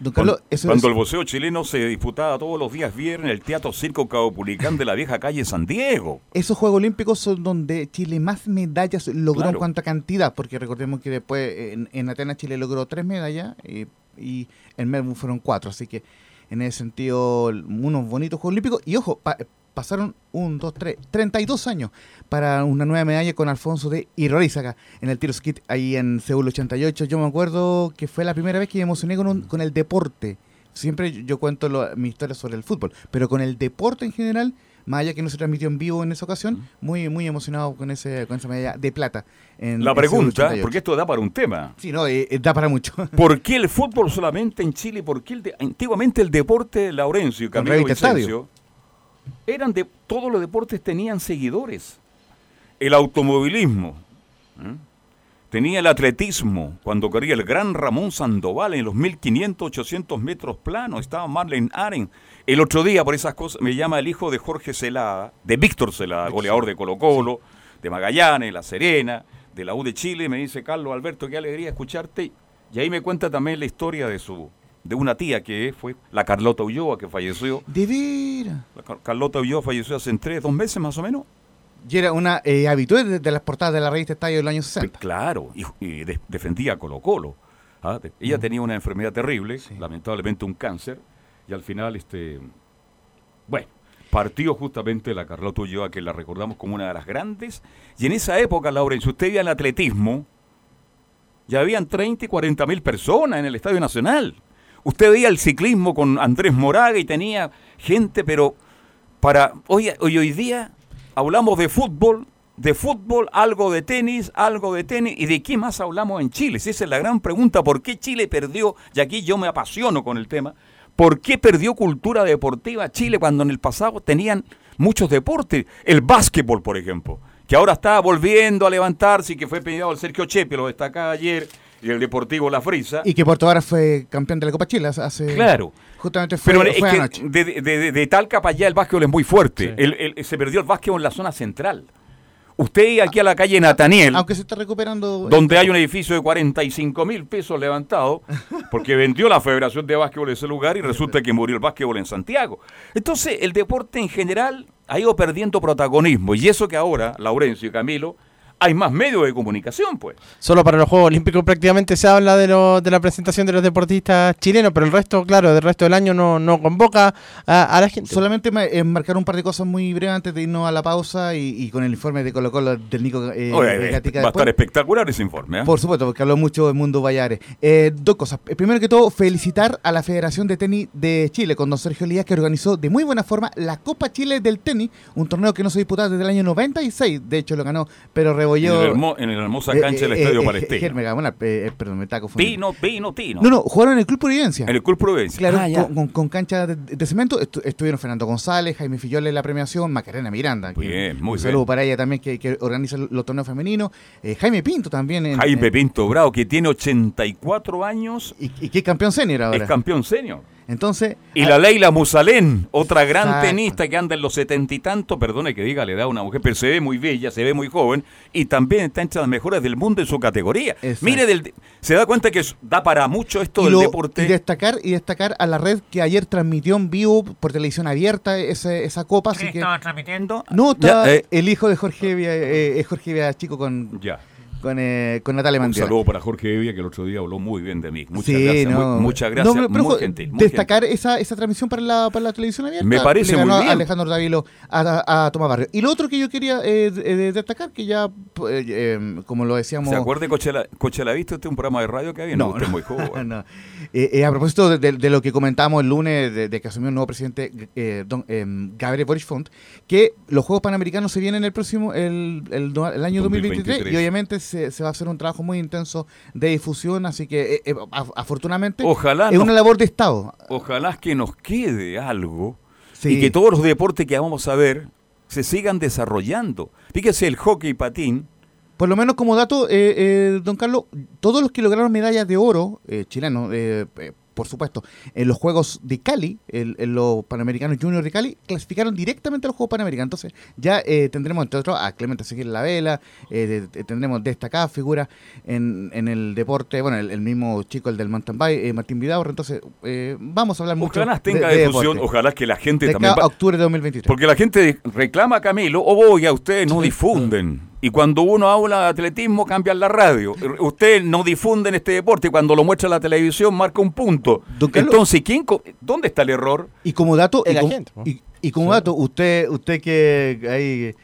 Don
Cuando,
Carlos, eso
cuando
es-
el boxeo chileno se disputaba todos los días viernes en el Teatro Circo Caupolicán de la vieja calle San Diego.
Esos Juegos Olímpicos son donde Chile más medallas logró
Claro.
en cuanto a cantidad, porque recordemos que después en, en Atenas Chile logró tres medallas y, y en Melbourne fueron cuatro, así que en ese sentido unos bonitos Juegos Olímpicos. Y ojo, pa- pasaron un, dos, tres, 32 años para una nueva medalla con Alfonso de Irorizaga en el tiro skit ahí en Seúl 88. Yo me acuerdo que fue la primera vez que me emocioné con, un- con el deporte. Siempre yo cuento lo- mi historia sobre el fútbol, pero con el deporte en general, más allá que no se transmitió en vivo en esa ocasión, muy muy emocionado con ese con esa medalla de plata. En,
La pregunta,
88.
porque esto da para un tema.
Sí, no, eh, eh, da para mucho.
¿Por qué el fútbol solamente en Chile? ¿Por qué el de- antiguamente el deporte, Laurencio Camilo Vicencio, eran de todos los deportes tenían seguidores. El automovilismo, ¿eh? tenía el atletismo, cuando corría el gran Ramón Sandoval en los 1500, 800 metros planos, estaba Marlene Aren. El otro día, por esas cosas, me llama el hijo de Jorge Celada, de Víctor Celada, goleador de Colo Colo, de Magallanes, La Serena, de la U de Chile, me dice, Carlos Alberto, qué alegría escucharte. Y ahí me cuenta también la historia de su de una tía que fue la Carlota Ulloa, que falleció.
De veras.
La Car- Carlota Ulloa falleció hace tres, dos meses más o menos.
Y era una eh, habitual de, las portadas de la revista Estadio del año 60.
Claro, y, y de- defendía a Colo Colo. ¿ah? De- Ella tenía una enfermedad terrible, lamentablemente un cáncer, y al final, este, bueno, partió justamente la Carlota Ulloa, que la recordamos como una de las grandes. Y en esa época, Laura, si usted veía el atletismo, ya habían 30 y 40 mil personas en el Estadio Nacional. Usted veía el ciclismo con Andrés Moraga y tenía gente, pero para hoy, hoy, hoy día hablamos de fútbol, de fútbol, algo de tenis, algo de tenis, y de qué más hablamos en Chile. Si esa es la gran pregunta, ¿por qué Chile perdió? Y aquí yo me apasiono con el tema. ¿Por qué perdió cultura deportiva Chile cuando en el pasado tenían muchos deportes? El básquetbol, por ejemplo, que ahora está volviendo a levantarse y que fue pedido al Sergio Chepe, lo destacaba ayer, y el Deportivo La Frisa.
Y que Puerto Vara fue campeón de la Copa Chile hace- hace...
Claro.
Justamente fue,
Pero es
fue
que
anoche.
de, de- de- de Talca para allá el básquetbol es muy fuerte. El- el- se perdió el básquetbol en la zona central. Usted aquí a la calle Nataniel,
Aunque se está recuperando...
donde hay un edificio de 45 mil pesos levantado, porque vendió la Federación de Básquetbol ese lugar y resulta que murió el básquetbol en Santiago. Entonces, el deporte en general ha ido perdiendo protagonismo. Y eso que ahora, Laurencio y Camilo, hay más medios de comunicación, pues.
Solo para los Juegos Olímpicos prácticamente se habla de, lo- de la presentación de los deportistas chilenos, pero el resto, claro, del resto del año no, no convoca a, a la gente.
Solamente eh, marcar un par de cosas muy breves antes de irnos a la pausa y, y con el informe de Colo Colo del Nico eh,
Oye,
Gatica
va a
después.
estar espectacular ese informe. ¿eh?
Por supuesto, porque habló mucho del mundo Vallares. Eh, dos cosas. Eh, Primero que todo, felicitar a la Federación de Tenis de Chile con don Sergio Lías, que organizó de muy buena forma la Copa Chile del Tenis, un torneo que no se disputaba desde el año 96. De hecho, lo ganó, pero
En, el hermo- en la hermosa
eh,
cancha del
eh,
Estadio
eh,
Palestina.
Germega, bueno, eh, eh, perdón, me está confundiendo.
Tino, Tino, Tino.
No, no, jugaron en el Club Providencia.
En el Club Providencia.
Claro,
Ah,
con, con- con cancha de, de cemento estu- estuvieron Fernando González, Jaime Fillola en la premiación, Macarena Miranda. que-
Bien, muy
un
bien.
saludo para ella también que, que organiza los torneos femeninos. Eh, Jaime Pinto también. en-
Jaime
en-
Pinto Bravo, que tiene 84 años,
y, y que es campeón senior ahora.
es campeón senior.
Entonces,
Y la Leila Musalén, otra gran
Exacto.
tenista que anda en los setenta y tantos, perdone que diga, le da a una mujer, pero se ve muy bella, se ve muy joven y también está entre las mejores del mundo en su categoría.
Exacto.
Mire, del, se da cuenta que da para mucho esto
y,
del
lo-
deporte.
y destacar y destacar a la red que ayer transmitió en vivo por televisión abierta ese- esa copa. Así que,
transmitiendo?
no, está
Ya, eh,
el hijo de Jorge Evia, eh, es Jorge chico con,
ya.
Con, eh, con Natalia
Un
Mandiola.
saludo para Jorge Evia, que el otro día habló muy bien de mí. Muchas
Sí,
gracias,
no.
muy- muchas gracias,
No, pero- pero
muy
jo-
gentil. muy
destacar
gentil.
esa, esa transmisión para la, para la televisión abierta.
Me parece muy
a
bien.
Alejandro Davilo a, Tomás Barrio. Y lo otro que yo quería eh, de- de destacar, que ya, pues, eh, como lo decíamos.
¿Se acuerda, Cochela, Cochela, ¿viste usted un programa de radio que había? No, es muy joven.
no. Eh, eh, a propósito de, de- de lo que comentamos el lunes, de, de que asumió el nuevo presidente eh, don, eh, Gabriel Boric Font, que los Juegos Panamericanos se vienen el próximo, el, el, el año 2023,
2023.
y obviamente se, se va a hacer un trabajo muy intenso de difusión, así que eh, eh, af- afortunadamente
Ojalá
es una labor de Estado.
Ojalá que nos quede algo
Sí.
y que todos los deportes que vamos a ver se sigan desarrollando. Fíjese el hockey y patín.
Por lo menos como dato, eh, eh, don Carlos, todos los que lograron medallas de oro, eh, chilenos, por supuesto, en los Juegos de Cali, el- en los Panamericanos Junior de Cali, clasificaron directamente a los Juegos Panamericanos. Entonces ya eh, tendremos, entre otros, a Clemente Seguir La Vela, eh, de- tendremos destacadas figuras en, en el deporte, bueno, el, el mismo chico, el del mountain bike, eh, Martín Vidaurre. Entonces, eh, vamos a hablar mucho
Ojalá tenga
de, de
difusión,
deporte.
ojalá que la gente
De
también...
acá a
va-
octubre de 2023.
Porque la gente reclama a Camilo, o oiga, ustedes no difunden. Y cuando uno habla de atletismo, cambian la radio. Ustedes no difunden este deporte y cuando lo muestra la televisión marca un punto. Entonces, ¿quién ¿dónde está el error?
Y como dato, y
la
como,
gente, ¿no?
y- Y como dato, usted, usted que ahí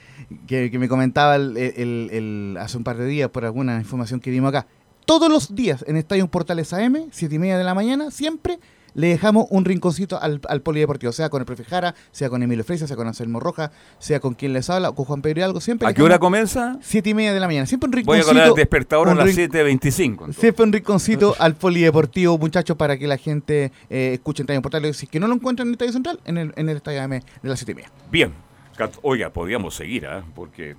que, que me comentaba el, el- el- hace un par de días por alguna información que dimos acá, todos los días en Estadio Portales AM, siete y media de la mañana, siempre le dejamos un rinconcito al, al polideportivo, sea con el profe Jara, sea con Emilio Freisa, sea con Anselmo Roja, sea con quien les habla, o con Juan Pedro Hidalgo, siempre.
¿A qué hora comienza?
Siete y media de la mañana, siempre un
Voy a
rinconcito.
colocar el despertador a las
rin-
7.25. entonces.
Siempre un rinconcito al polideportivo, muchachos, para que la gente eh, escuche en Estadio Portales. Si es que no lo encuentran en el Estadio Central, en el, en el Estadio AM de las siete y media.
Bien. Oiga, podríamos seguir, ¿ah? Porque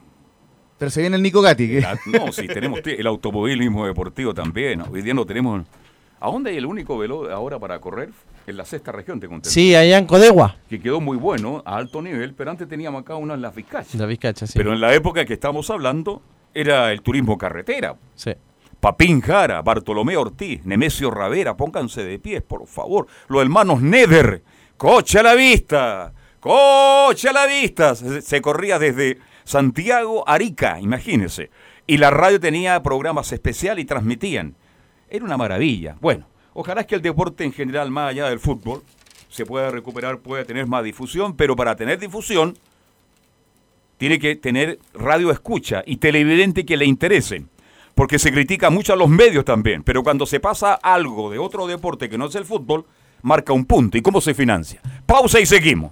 Pero se viene el Nico Gatti.
la- no, si tenemos te- el automovilismo deportivo también. Hoy día no tenemos. ¿A dónde hay el único velo ahora para correr? En la sexta región, te conté.
Sí, allá en Codegua.
Que quedó muy bueno, a alto nivel, pero antes teníamos acá uno en las Vizcachas.
La Vizcacha, sí.
Pero en la época que estamos hablando, era el turismo carretera.
Sí.
Papín Jara, Bartolomé Ortiz, Nemesio Ravera, pónganse de pies, por favor. Los hermanos Neder, coche a la vista, coche a la vista. Se, se corría desde Santiago a Arica, imagínense. Y la radio tenía programas especiales y transmitían. Era una maravilla. Bueno, ojalá que el deporte en general, más allá del fútbol, se pueda recuperar, pueda tener más difusión, pero para tener difusión tiene que tener radio escucha y televidente que le interesen. Porque se critica mucho a los medios también, pero cuando se pasa algo de otro deporte que no es el fútbol, marca un punto. ¿Y cómo se financia? Pausa y seguimos.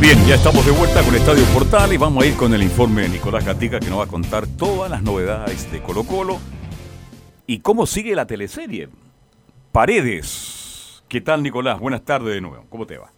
Bien, ya estamos de vuelta con Estadio Portal y vamos a ir con el informe de Nicolás Gatica que nos va a contar todas las novedades de Colo Colo y cómo sigue la teleserie. Paredes. ¿Qué tal Nicolás? Buenas tardes de nuevo. ¿Cómo te va?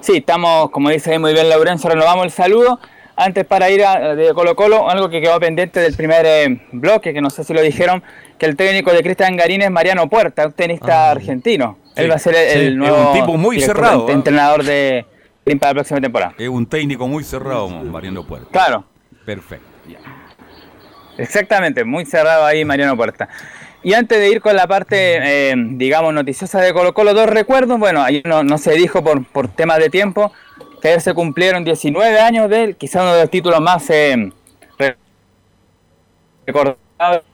Sí, estamos, como dice muy bien Laurencio, renovamos el saludo. Antes para ir a, de Colo Colo, algo que quedó pendiente del primer eh, bloque, que no sé si lo dijeron, que el técnico de Cristian Garín es Mariano Puerta, un tenista argentino. Él va a ser el,
sí,
el
es
nuevo
un tipo muy
director-
cerrado, ¿eh?
entrenador de Green para la próxima temporada.
Es un técnico muy cerrado, Mariano Puerta.
Claro,
Perfecto.
exactamente, muy cerrado ahí Mariano Puerta. Y antes de ir con la parte, eh, digamos, noticiosa de Colo Colo, dos recuerdos. Bueno, no, no se dijo por, por temas de tiempo que ayer se cumplieron 19 años de él, quizá uno de los títulos más eh, re- recordados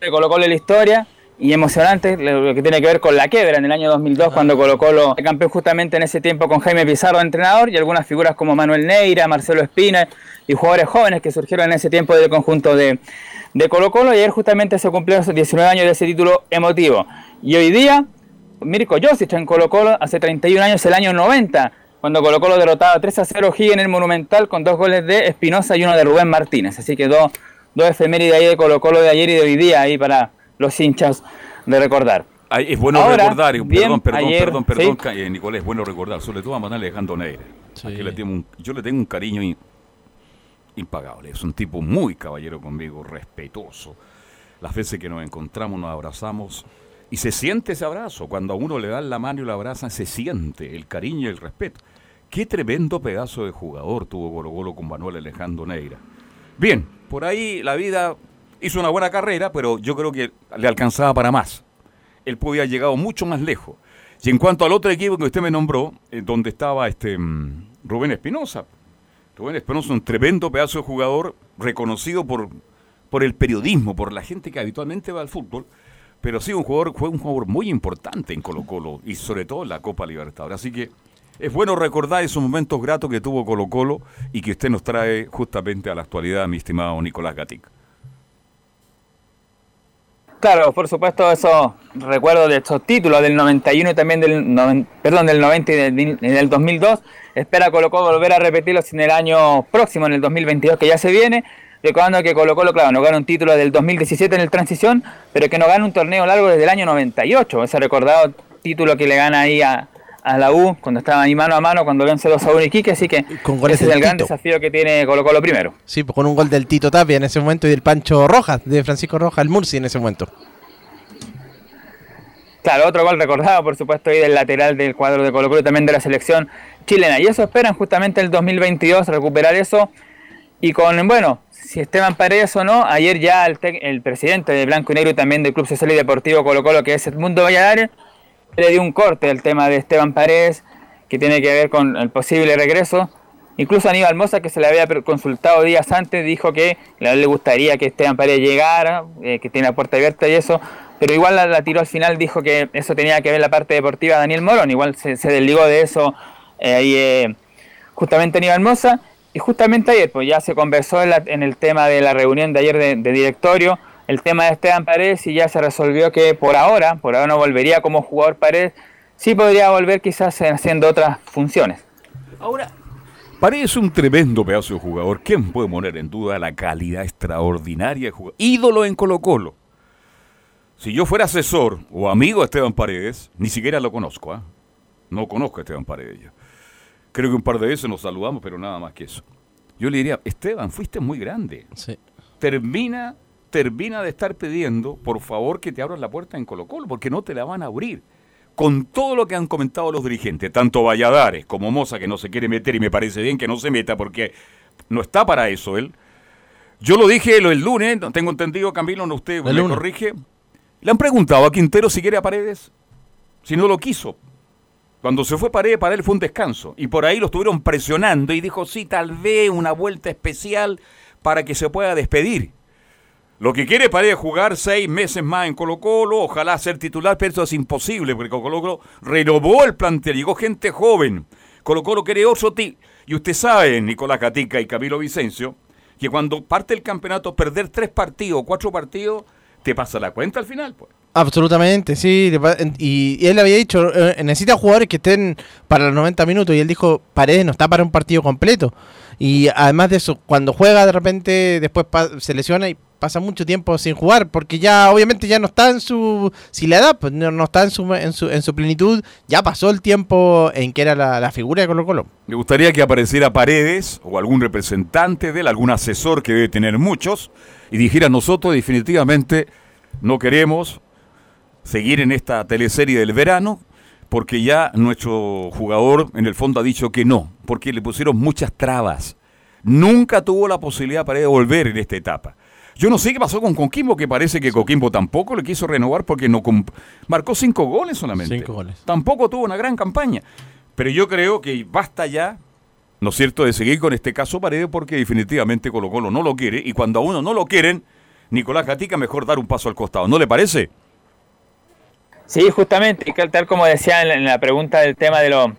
de Colo Colo en la historia y emocionante, lo que tiene que ver con la quiebra en el año 2002, cuando Colo Colo campeón justamente en ese tiempo con Jaime Pizarro entrenador y algunas figuras como Manuel Neira, Marcelo Espina y jugadores jóvenes que surgieron en ese tiempo del conjunto de, de Colo Colo y ayer justamente se cumplieron esos 19 años de ese título emotivo. Y hoy día, Mirko Josic en Colo Colo hace 31 años, el año 90, cuando Colo Colo derrotaba 3 a 0 Higgins en el Monumental con dos goles de Espinosa y uno de Rubén Martínez. Así que dos, dos efemérides ahí de Colo Colo de ayer y de hoy día ahí para los hinchas de recordar.
Ay, es bueno
Ahora,
recordar,
bien,
perdón, perdón,
ayer,
perdón, perdón,
sí.
eh, Nicolás, es bueno recordar, sobre todo a Manuel Alejandro Neira. Aquí le tengo un- yo le tengo un cariño in- impagable, es un tipo muy caballero conmigo, respetuoso. Las veces que nos encontramos, nos abrazamos y se siente ese abrazo. Cuando a uno le dan la mano y lo abrazan, se siente el cariño y el respeto. Qué tremendo pedazo de jugador tuvo Colo Colo con Manuel Alejandro Neira. Bien, por ahí la vida hizo una buena carrera, pero yo creo que le alcanzaba para más. Él podía haber llegado mucho más lejos. Y en cuanto al otro equipo que usted me nombró, eh, donde estaba este mm, Rubén Espinosa. Rubén Espinosa, un tremendo pedazo de jugador, reconocido por, por el periodismo, por la gente que habitualmente va al fútbol, pero sí un jugador, fue un jugador muy importante en Colo Colo y sobre todo en la Copa Libertadores. Así que es bueno recordar esos momentos gratos que tuvo Colo Colo y que usted nos trae justamente a la actualidad, mi estimado Nicolás Gatica.
Claro, por supuesto, esos recuerdos de estos títulos del 91 y también del, perdón, del 90 y del, del 2002. Espera Colo Colo volver a repetirlos en el año próximo, en el 2022 que ya se viene. Recordando que Colo Colo, claro, no gana un título del 2017 en el transición, pero que no gana un torneo largo desde el año 98. Ese recordado título que le gana ahí a, a la U cuando estaba ahí mano a mano, cuando vence 2 a 1 Iquique. Así que
Con
ese es el gran
Tito.
desafío que tiene Colo Colo primero.
Sí, pues con un gol del Tito Tapia en ese momento y del Pancho Rojas, de Francisco Rojas, el Murci en ese momento.
Claro, otro gol recordado, por supuesto, ahí del lateral del cuadro de Colo Colo y también de la selección chilena. Y eso esperan justamente el 2022, recuperar eso. Y con, bueno, si Esteban Paredes o no, ayer ya el, presidente de Blanco y Negro y también del Club Social y Deportivo Colo Colo, que es Edmundo Valladares, le dio un corte al tema de Esteban Paredes, que tiene que ver con el posible regreso. Incluso Aníbal Mosa, que se le había consultado días antes, dijo que le gustaría que Esteban Paredes llegara, eh, que tiene la puerta abierta y eso, pero igual la, la tiró al final, dijo que eso tenía que ver la parte deportiva de Daniel Morón, igual se, se desligó de eso eh, ahí eh, justamente Aníbal Mosa, y justamente ayer pues ya se conversó en, la- en el tema de la reunión de ayer de, de directorio, el tema de Esteban Paredes y ya se resolvió que por ahora, por ahora no volvería como jugador Paredes, sí podría volver quizás haciendo otras funciones.
Ahora, Paredes es un tremendo pedazo de jugador. ¿Quién puede poner en duda la calidad extraordinaria de jugador? Ídolo en Colo Colo. Si yo fuera asesor o amigo de Esteban Paredes, ni siquiera lo conozco. ¿ah? No conozco a Esteban Paredes. Creo que un par de veces nos saludamos, pero nada más que eso. Yo le diría, Esteban, fuiste muy grande.
Sí.
Termina, termina de estar pidiendo, por favor, que te abran la puerta en Colo Colo, porque no te la van a abrir. Con todo lo que han comentado los dirigentes, tanto Valladares como Moza, que no se quiere meter y me parece bien que no se meta porque no está para eso él. Yo lo dije lo el lunes, no tengo entendido, Camilo, no usted me corrige. Le han preguntado a Quintero si quiere a Paredes, si no lo quiso. Cuando se fue Paredes, para él fue un descanso. Y por ahí lo estuvieron presionando y dijo, sí, tal vez una vuelta especial para que se pueda despedir. Lo que quiere Paredes es jugar seis meses más en Colo Colo, ojalá ser titular, pero eso es imposible, porque Colo Colo renovó el plantel, llegó gente joven. Colo Colo quiere otro tipo. Y usted sabe, Nicolás Gatica y Camilo Vicencio, que cuando parte el campeonato, perder tres partidos, cuatro partidos, te pasa la cuenta al final. Pues.
Absolutamente, sí. Y, y él había dicho, eh, necesita jugadores que estén para los 90 minutos. Y él dijo, Paredes no está para un partido completo. Y además de eso, cuando juega de repente, después se lesiona y pasa mucho tiempo sin jugar, porque ya obviamente ya no está en su, si la edad pues no, no está en su, en su, en su plenitud, ya pasó el tiempo en que era la, la figura de Colo Colo.
Me gustaría que apareciera Paredes o algún representante de él, algún asesor que debe tener muchos, y dijera nosotros definitivamente no queremos seguir en esta teleserie del verano, porque ya nuestro jugador en el fondo ha dicho que no, porque le pusieron muchas trabas. Nunca tuvo la posibilidad para volver en esta etapa. Yo no sé qué pasó con Coquimbo, que parece que Coquimbo tampoco le quiso renovar porque no marcó cinco goles solamente.
Cinco goles.
Tampoco tuvo una gran campaña. Pero yo creo que basta ya, ¿no es cierto?, de seguir con este caso Paredes porque definitivamente Colo Colo no lo quiere y cuando a uno no lo quieren, Nicolás Gatica mejor dar un paso al costado. ¿No le parece?
Sí, justamente, tal como decía en la, pregunta del tema de, los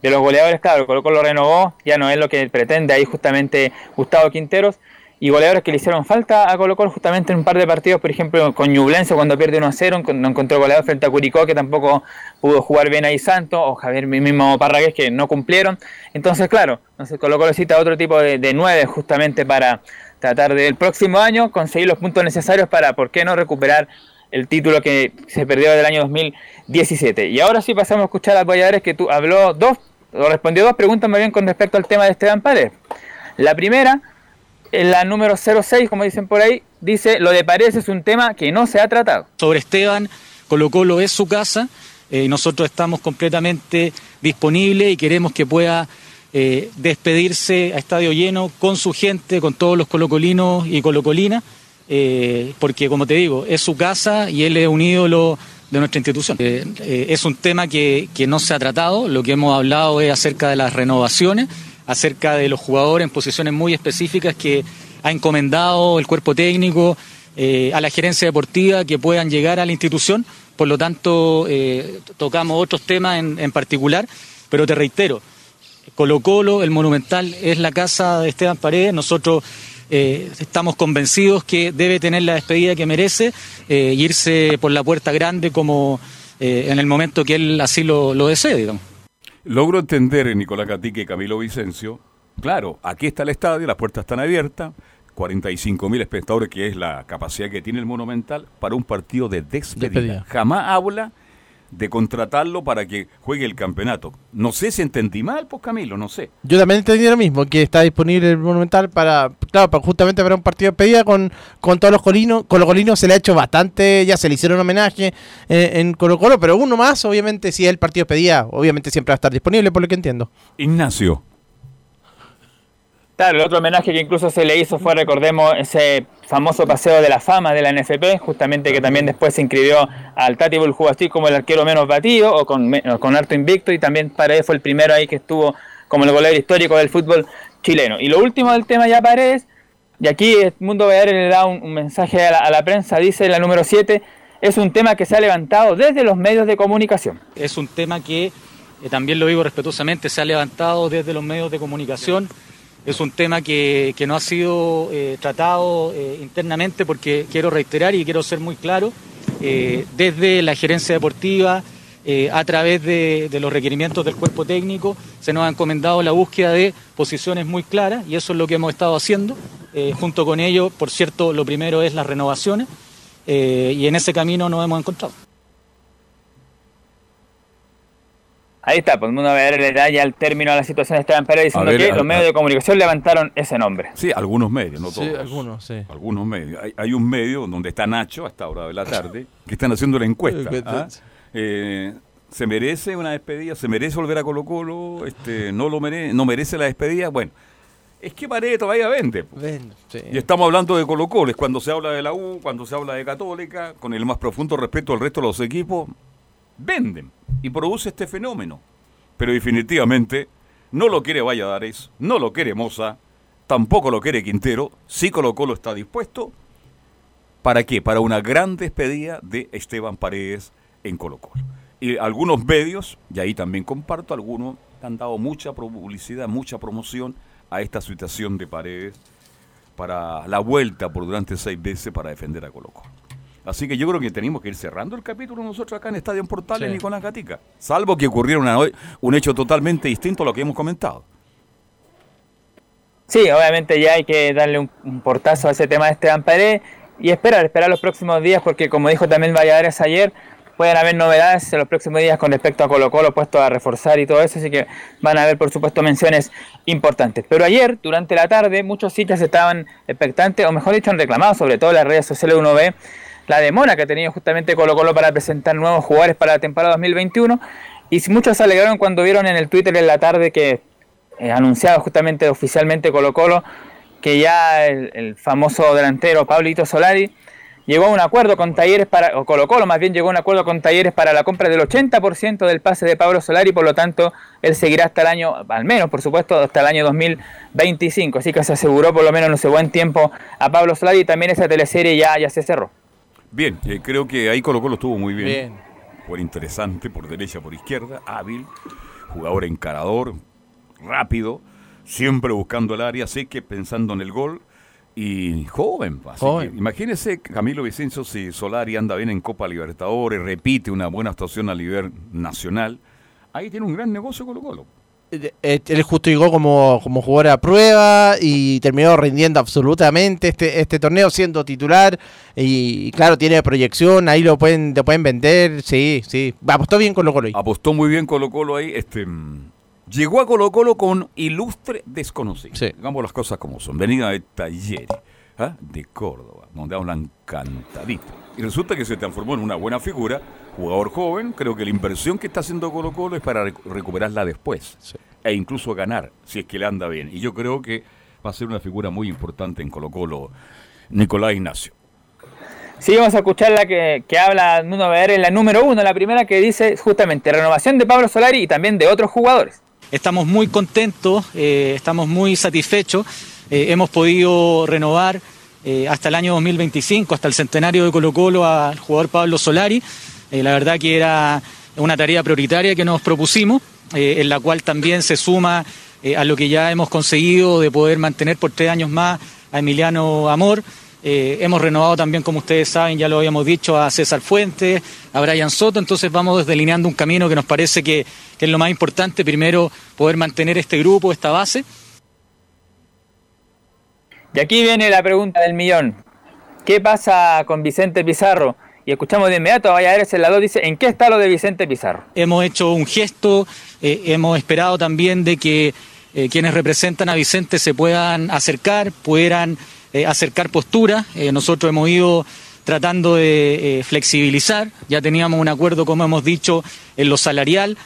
de los goleadores, claro, Colo Colo renovó, ya no es lo que pretende ahí justamente Gustavo Quinteros, y goleadores que le hicieron falta a Colo justamente en un par de partidos, por ejemplo, con Ñublense cuando pierde 1-0, no encontró goleador frente a Curicó, que tampoco pudo jugar bien ahí Santos, o Javier mismo Parragués, que no cumplieron. Entonces, claro, entonces Colo Colo necesita otro tipo de, de nueve justamente para tratar del próximo año conseguir los puntos necesarios para, ¿por qué no recuperar el título que se perdió del año 2017. Y ahora sí pasamos a escuchar a Valladares que tú habló dos, o respondió dos preguntas más bien con respecto al tema de Esteban Paredes. La primera, en la número 06, como dicen por ahí, dice, lo de Paredes es un tema que no se ha tratado.
sobre Esteban, Colo Colo es su casa, eh, nosotros estamos completamente disponibles y queremos que pueda eh, despedirse a estadio lleno con su gente, con todos los colocolinos y colocolinas, eh, porque como te digo, es su casa y él es un ídolo de nuestra institución. Eh, eh, es un tema que, que no se ha tratado, lo que hemos hablado es acerca de las renovaciones, acerca de los jugadores en posiciones muy específicas que ha encomendado el cuerpo técnico a la gerencia deportiva que puedan llegar a la institución. Por lo tanto, tocamos otros temas en, en particular, pero te reitero, Colo Colo, el Monumental, es la casa de Esteban Paredes. Nosotros eh, estamos convencidos que debe tener la despedida que merece, eh, y irse por la puerta grande como eh, en el momento que él así lo, lo desee, digamos.
Logro entender, Nicolás Gatica y Camilo Vicencio. Claro, aquí está el estadio, las puertas están abiertas, 45 mil espectadores, que es la capacidad que tiene el Monumental, para un partido de despedida.
Despedida.
Jamás habla de contratarlo para que juegue el campeonato. No sé si entendí mal, pues Camilo, no sé.
Yo también entendí lo mismo, que está disponible el Monumental para, claro, para justamente para un partido de despedida con, con todos los colinos. Con los colinos se le ha hecho bastante, ya se le hicieron homenaje eh, en Colo Colo, pero uno más, obviamente, si es el partido de despedida, obviamente siempre va a estar disponible, por lo que entiendo.
Ignacio.
Claro, el otro homenaje que incluso se le hizo fue, recordemos, ese famoso paseo de la fama de la NFP, justamente que también después se inscribió al Tati Buljubací como el arquero menos batido o con, con harto invicto y también Paredes fue el primero ahí que estuvo como el goleador histórico del fútbol chileno. Y lo último del tema ya Paredes, y aquí el Mundo Valladolid le da un, mensaje a la, a la prensa, dice la número 7, es un tema que se ha levantado desde los medios de comunicación.
Es un tema que, eh, también lo digo respetuosamente, se ha levantado desde los medios de comunicación. Es un tema que, que no ha sido eh, tratado eh, internamente porque quiero reiterar y quiero ser muy claro, eh, desde la gerencia deportiva, a través de, los requerimientos del cuerpo técnico, se nos ha encomendado la búsqueda de posiciones muy claras y eso es lo que hemos estado haciendo. Junto con ello, por cierto, lo primero es las renovaciones y en ese camino nos hemos encontrado.
Ahí está, pues Mundo Valladolid le da ya el término a la situación de Esteban Paredes diciendo
ver,
que
a-
los medios
a-
de comunicación levantaron ese nombre.
Sí, algunos medios, no
Sí,
todos.
algunos, sí.
Algunos medios. Hay, hay un medio donde está Nacho a esta hora de la tarde, que están haciendo la encuesta. ¿ah? Eh, ¿Se merece una despedida? ¿Se merece volver a Colo Colo? Este, ¿No lo mere- no merece la despedida? Bueno, es que Paredes todavía vende. pues. Y estamos hablando de Colo Colo, es cuando se habla de la U, cuando se habla de Católica, con el más profundo respeto al resto de los equipos, venden y produce este fenómeno. Pero definitivamente no lo quiere Valladares, no lo quiere Moza, tampoco lo quiere Quintero, sí Colo Colo está dispuesto. ¿Para qué? Para una gran despedida de Esteban Paredes en Colo Colo. Y algunos medios, y ahí también comparto, algunos han dado mucha publicidad, mucha promoción a esta situación de Paredes para la vuelta por durante seis veces para defender a Colo Colo. Así que yo creo que tenemos que ir cerrando el capítulo nosotros acá en Estadio en Portales,
Sí.
Nicolás Gatica. Salvo que ocurriera una- un hecho totalmente distinto a lo que hemos comentado.
Sí, obviamente ya hay que darle un, un portazo a ese tema de Esteban Paredes y esperar, esperar los próximos días porque como dijo también Valladares ayer, pueden haber novedades en los próximos días con respecto a Colo Colo puesto a reforzar y todo eso, así que van a haber por supuesto menciones importantes. Pero ayer, durante la tarde, muchos sitios estaban expectantes, o mejor dicho, han reclamado, sobre todo en las redes sociales uno ve la demora que ha tenido justamente Colo Colo para presentar nuevos jugadores para la temporada 2021 y muchos se alegraron cuando vieron en el Twitter en la tarde que eh, anunciaba justamente oficialmente Colo Colo que ya el, el famoso delantero Pablito Solari llegó a un acuerdo con Talleres para, o Colo Colo más bien llegó a un acuerdo con Talleres para la compra del 80% del pase de Pablo Solari, por lo tanto él seguirá hasta el año, al menos por supuesto, hasta el año 2025, así que se aseguró por lo menos en ese buen tiempo a Pablo Solari. Y también esa teleserie ya, ya se cerró.
Bien, eh, creo que ahí Colo Colo estuvo muy bien.
Bien.
Fue interesante, por derecha, por izquierda, hábil, jugador encarador, rápido, siempre buscando el área, sé que pensando en el gol y joven. Así
Joven.
que imagínese Camilo Vicencio si Solari anda bien en Copa Libertadores, repite una buena actuación a nivel nacional. Ahí tiene un gran negocio Colo Colo.
Eh, Él justo llegó como, como jugador a prueba y terminó rindiendo absolutamente este, este torneo siendo titular. Y, claro, tiene proyección, ahí lo pueden, lo pueden vender. Sí, sí. Apostó bien con lo Colo. ahí.
Apostó muy bien Colo Colo ahí. Este, mm, llegó a Colo Colo con ilustre desconocido.
Sí.
Digamos las cosas como son. Venida de Talleres, ¿ah? de Córdoba, donde hablan cantadito. Y resulta que se transformó en una buena figura, jugador joven. Creo que la inversión que está haciendo Colo Colo es para rec- recuperarla después. E incluso ganar, si es que le anda bien. Y yo creo que va a ser una figura muy importante en Colo Colo, Nicolás Ignacio.
Sí, vamos a escuchar la que, que habla Nuno Bear, la número uno, la primera que dice justamente renovación de Pablo Solari y también de otros jugadores.
Estamos muy contentos, eh, estamos muy satisfechos. Eh, hemos podido renovar eh, hasta el año 2025, hasta el centenario de Colo Colo al jugador Pablo Solari. Eh, la verdad que era una tarea prioritaria que nos propusimos, en la cual también se suma a lo que ya hemos conseguido de poder mantener por tres años más a Emiliano Amor. Hemos renovado también, como ustedes saben, ya lo habíamos dicho, a César Fuentes, a Brian Soto, entonces vamos delineando un camino que nos parece que, que es lo más importante. Primero, poder mantener este grupo, esta base.
Y aquí viene la pregunta del millón. ¿Qué pasa con Vicente Pizarro? Y escuchamos de inmediato a Valladares en la 2, dice, ¿en qué está lo de Vicente Pizarro?
Hemos hecho un gesto, eh, hemos esperado también de que eh, quienes representan a Vicente se puedan acercar, puedan eh, acercar posturas. Nosotros hemos ido tratando de flexibilizar, ya teníamos un acuerdo, como hemos dicho, en lo salarial,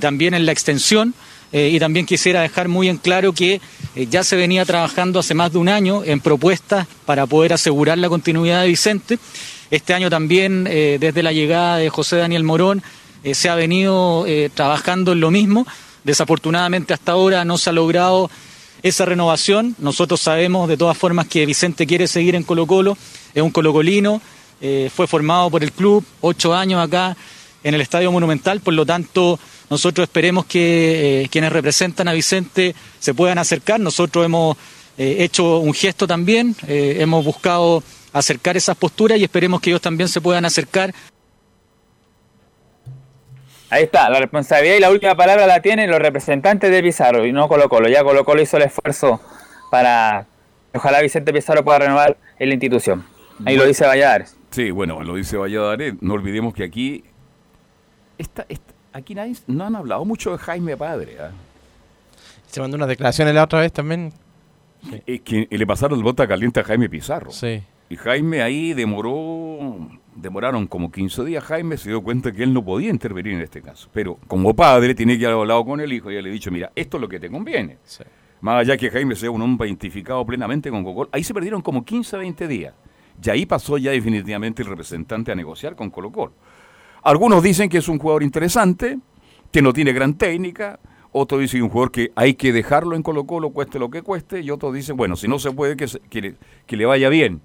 también en la extensión. Eh, y también quisiera dejar muy en claro que eh, ya se venía trabajando hace más de un año en propuestas para poder asegurar la continuidad de Vicente. Este año también, eh, desde la llegada de José Daniel Morón, se ha venido trabajando en lo mismo. Desafortunadamente hasta ahora no se ha logrado esa renovación. Nosotros sabemos de todas formas que Vicente quiere seguir en Colo Colo, es un colocolino, fue formado por el club, ocho años acá en el Estadio Monumental, por lo tanto nosotros esperemos que eh, quienes representan a Vicente se puedan acercar. Nosotros hemos eh, hecho un gesto también, eh, hemos buscado acercar esas posturas y esperemos que ellos también se puedan acercar.
Ahí está, la responsabilidad y la última palabra la tienen los representantes de Pizarro y no Colo Colo. Ya Colo Colo hizo el esfuerzo para ojalá Vicente Pizarro pueda renovar en la institución. Ahí lo dice Valladares.
Sí, bueno, lo dice Valladares. No olvidemos que aquí, esta, esta- aquí nadie, no han hablado mucho de Jaime Padre. ¿ah?
Se mandó unas declaraciones la otra vez también.
Es que le pasaron el bota caliente a Jaime Pizarro.
Sí.
Y Jaime ahí demoró, demoraron como 15 días. Jaime se dio cuenta que él no podía intervenir en este caso. Pero como padre tiene que haber hablado con el hijo y le ha dicho, mira, esto es lo que te conviene. Más allá que Jaime sea un hombre identificado plenamente con Colo ahí se perdieron como 15, 20 días. Y ahí pasó ya definitivamente el representante a negociar con Colo Colo. Algunos dicen que es un jugador interesante, que no tiene gran técnica. Otros dicen un jugador que hay que dejarlo en Colo Colo, cueste lo que cueste. Y otros dicen, bueno, si no se puede, que, que, le, vaya bien.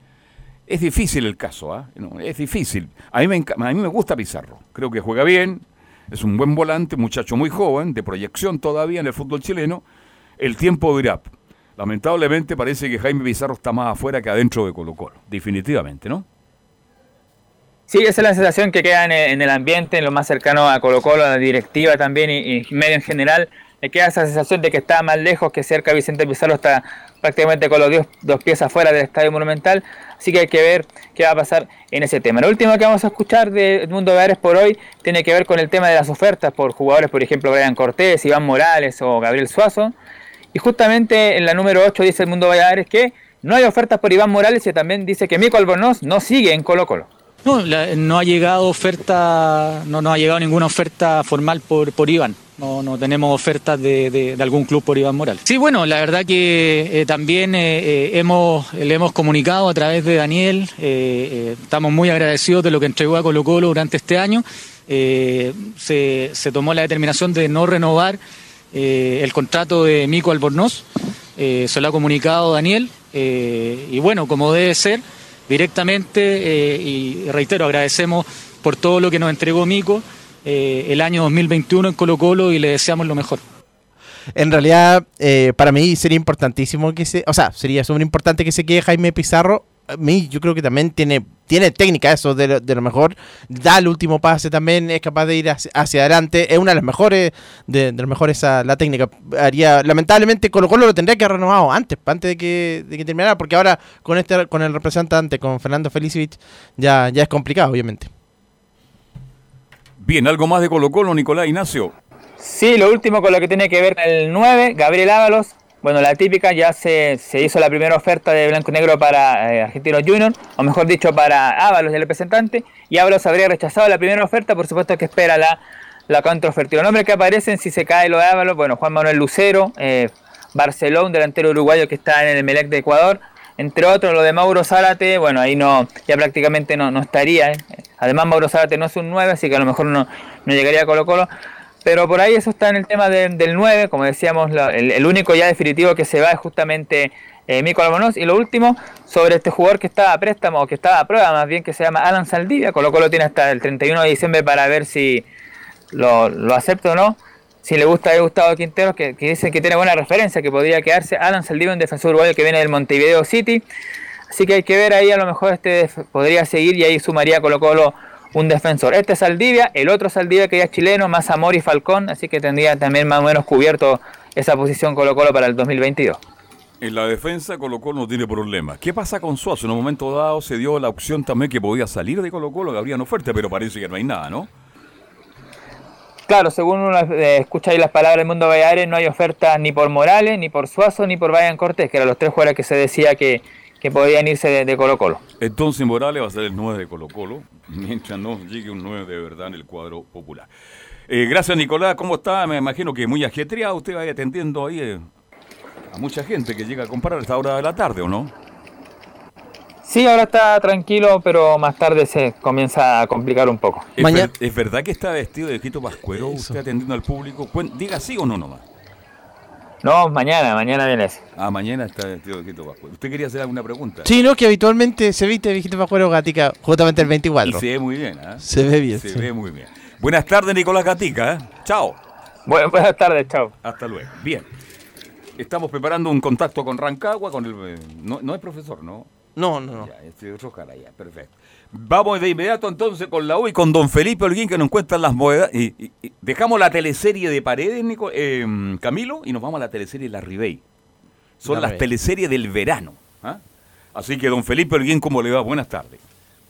Es difícil el caso, ¿ah? No, es difícil. A mí, me, a mí me gusta Pizarro. Creo que juega bien, es un buen volante, muchacho muy joven, de proyección todavía en el fútbol chileno. El tiempo dirá. Lamentablemente parece que Jaime Pizarro está más afuera que adentro de Colo Colo. Definitivamente, ¿no?
Sí, esa es la sensación que queda en el, en el ambiente, en lo más cercano a Colo Colo, a la directiva también y, y medio en general, me queda esa sensación de que está más lejos que cerca. Vicente Pizarro está prácticamente con los dos, dos pies afuera del Estadio Monumental. Así que hay que ver qué va a pasar en ese tema. Lo último que vamos a escuchar de Mundo Baleares por hoy tiene que ver con el tema de las ofertas por jugadores, por ejemplo, Brian Cortés, Iván Morales o Gabriel Suazo. Y justamente en la número 8 dice el Mundo Baleares que no hay ofertas por Iván Morales y también dice que Mico Albornoz no sigue en Colo Colo.
No, la- no ha llegado oferta, no, no ha llegado ninguna oferta formal por, por Iván. No, no tenemos ofertas de, de- algún club por Iván Morales. Sí, bueno, la verdad que eh, también eh, eh, hemos, le hemos comunicado a través de Daniel, estamos muy agradecidos de lo que entregó a Colo Colo durante este año. Se, se tomó la determinación de no renovar el contrato de Mico Albornoz, se lo ha comunicado Daniel, y bueno, como debe ser, directamente, eh, y reitero, agradecemos por todo lo que nos entregó Mico eh, el año 2021 en Colo Colo y le deseamos lo mejor.
En realidad, eh, para mí sería importantísimo que se. O sea, sería súper importante que se quede Jaime Pizarro. A mí, yo creo que también tiene, tiene técnica, eso de lo, de lo mejor. Da el último pase también, es capaz de ir hacia, hacia adelante. Es una de las mejores, de, de las mejores la técnica. Haría, lamentablemente, Colo Colo lo tendría que haber renovado antes, antes de que, de que terminara, porque ahora con este, con el representante, con Fernando Felicevich, ya, ya es complicado, obviamente.
Bien, algo más de Colo Colo, Nicolás Ignacio.
Sí, lo último con lo que tiene que ver el 9, Gabriel Ábalos. Bueno, la típica, ya se, se hizo la primera oferta de Blanco y Negro para eh, Argentinos Junior, o mejor dicho, para Ábalos, el representante, y Ábalos habría rechazado la primera oferta, por supuesto que espera la, la contraoferta. Los nombres que aparecen, si se cae lo de Ábalos, bueno, Juan Manuel Lucero, eh, Barceló, un delantero uruguayo que está en el Melec de Ecuador, entre otros lo de Mauro Zárate, bueno, ahí no, ya prácticamente no, no estaría. eh. Además, Mauro Zárate no es un 9, así que a lo mejor no, no llegaría a Colo Colo. Pero por ahí eso está en el tema de- del 9, como decíamos, el, único ya definitivo que se va es justamente eh, Mico Albonoz. Y lo último, sobre este jugador que está a préstamo, o que está a prueba más bien, que se llama Alan Saldivia. Colo Colo tiene hasta el 31 de diciembre para ver si lo, lo acepta o no. Si le gusta a Gustavo Quinteros, que, que dice que tiene buena referencia, que podría quedarse Alan Saldivia, un defensor uruguayo que viene del Montevideo City. Así que hay que ver ahí, a lo mejor este podría seguir y ahí sumaría Colo Colo un defensor. Este es Saldivia, el otro Saldivia que ya es chileno, más Amor y Falcón, así que tendría también más o menos cubierto esa posición Colo Colo para el 2022.
En la defensa Colo Colo no tiene problema. ¿Qué pasa con Suazo? En un momento dado se dio la opción también que podía salir de Colo Colo, que habrían oferta, pero parece que no hay nada, ¿no?
Claro, según uno eh, escucha ahí las palabras del mundo Valladares, no hay ofertas ni por Morales, ni por Suazo, ni por Brian Cortés, que eran los tres jugadores que se decía que, que podían irse de, de Colo Colo.
Entonces Morales va a ser el 9 de Colo Colo, mientras no llegue un 9 de verdad en el cuadro popular. Eh, gracias Nicolás, ¿cómo está? Me imagino que muy ajetreado usted vaya atendiendo ahí eh, a mucha gente que llega a comprar a esta hora de la tarde, ¿o no?
Sí, ahora está tranquilo, pero más tarde se comienza a complicar un poco.
¿Es, ver- ¿Es verdad que está vestido de Quito Pascuero usted atendiendo al público? Diga sí o no nomás.
No, mañana, mañana viene ese.
Ah, mañana está vestido de Quito Pascuero. ¿Usted quería hacer alguna pregunta?
Sí, no, que habitualmente se viste viejito Pascuero Gatica justamente el 24.
Y se ve muy bien, ¿ah?
Se ve bien,
Se
sí.
ve muy bien. Buenas tardes, Nicolás Gatica. ¿eh? Chao.
buenas tardes, chao.
Hasta luego. Bien. Estamos preparando un contacto con Rancagua, con el... eh, No, no es profesor, ¿no?
No, no, no.
Ya, este otro cara, ya, perfecto. Vamos de inmediato entonces con la U y con don Felipe Holguín que nos cuentan las monedas. Y, y- y dejamos la teleserie de Paredes, Nico- eh, Camilo, y nos vamos a la teleserie La Ribey. Son
La
las
Ribey.
teleseries del verano. ¿ah? Así que don Felipe Holguín, ¿cómo le va? Buenas tardes.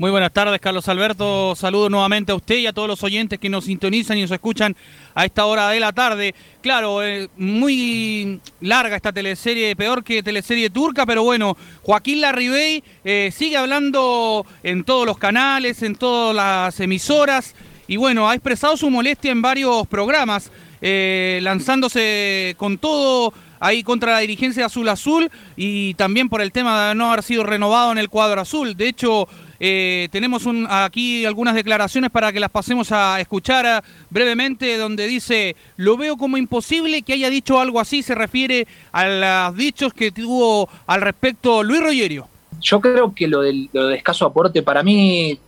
Muy buenas tardes, Carlos Alberto. Saludo nuevamente a usted y a todos los oyentes que nos sintonizan y nos escuchan a esta hora de la tarde. Claro, eh, muy larga esta teleserie, peor que teleserie turca, pero bueno, Joaquín Larribey eh, sigue hablando en todos los canales, en todas las emisoras y bueno, ha expresado su molestia en varios programas, eh, lanzándose con todo ahí contra la dirigencia Azul Azul y también por el tema de no haber sido renovado en el cuadro azul. De hecho, eh, tenemos un- aquí algunas declaraciones para que las pasemos a escuchar ah, brevemente, donde dice, lo veo como imposible que haya dicho algo así, se refiere a los dichos que tuvo al respecto Luis Rogerio.
Yo creo que lo del, lo de escaso aporte, para mí,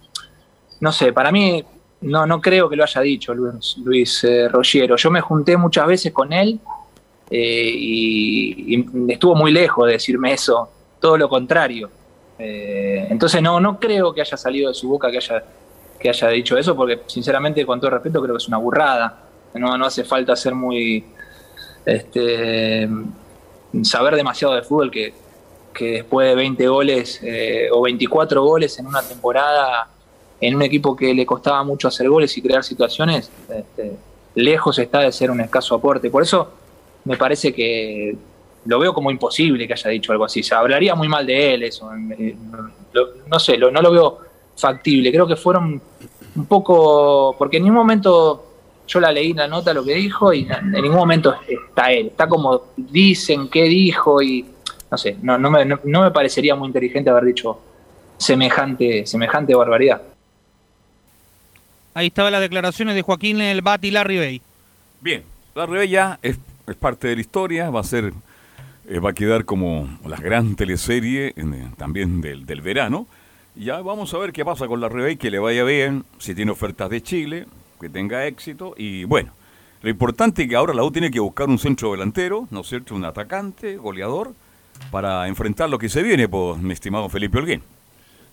no sé, para mí no, no creo que lo haya dicho Luis, Luis eh, Rogiero. Yo me junté muchas veces con él eh, y estuvo muy lejos de decirme eso, todo lo contrario. Eh, entonces no, no creo que haya salido de su boca que haya, que haya dicho eso, porque sinceramente, con todo respeto, creo que es una burrada. No, no hace falta ser muy, este, saber demasiado de fútbol que, que después de 20 goles eh, o 24 goles en una temporada en un equipo que le costaba mucho hacer goles y crear situaciones, este, lejos está de ser un escaso aporte. Por eso me parece que lo veo como imposible que haya dicho algo así. Se hablaría muy mal de él, eso. lo- no sé, lo- no lo veo factible. Creo que fueron un poco. Porque en ningún momento yo la leí la nota, lo que dijo, y en ningún momento está él. Está como dicen qué dijo, y no sé, no, no, me, no, no me parecería muy inteligente haber dicho semejante, semejante barbaridad.
Ahí estaban las declaraciones de Joaquín El Bati y Larry Bay.
Bien, la Rebella es, es parte de la historia, va a ser, eh, va a quedar como la gran teleserie eh, también del, del verano. Ya vamos a ver qué pasa con la Rebella, que le vaya bien, si tiene ofertas de Chile, que tenga éxito. Y bueno, lo importante es que ahora la U tiene que buscar un centro delantero, ¿no es cierto? Un atacante, goleador, para enfrentar lo que se viene, pues, mi estimado Felipe Holguín.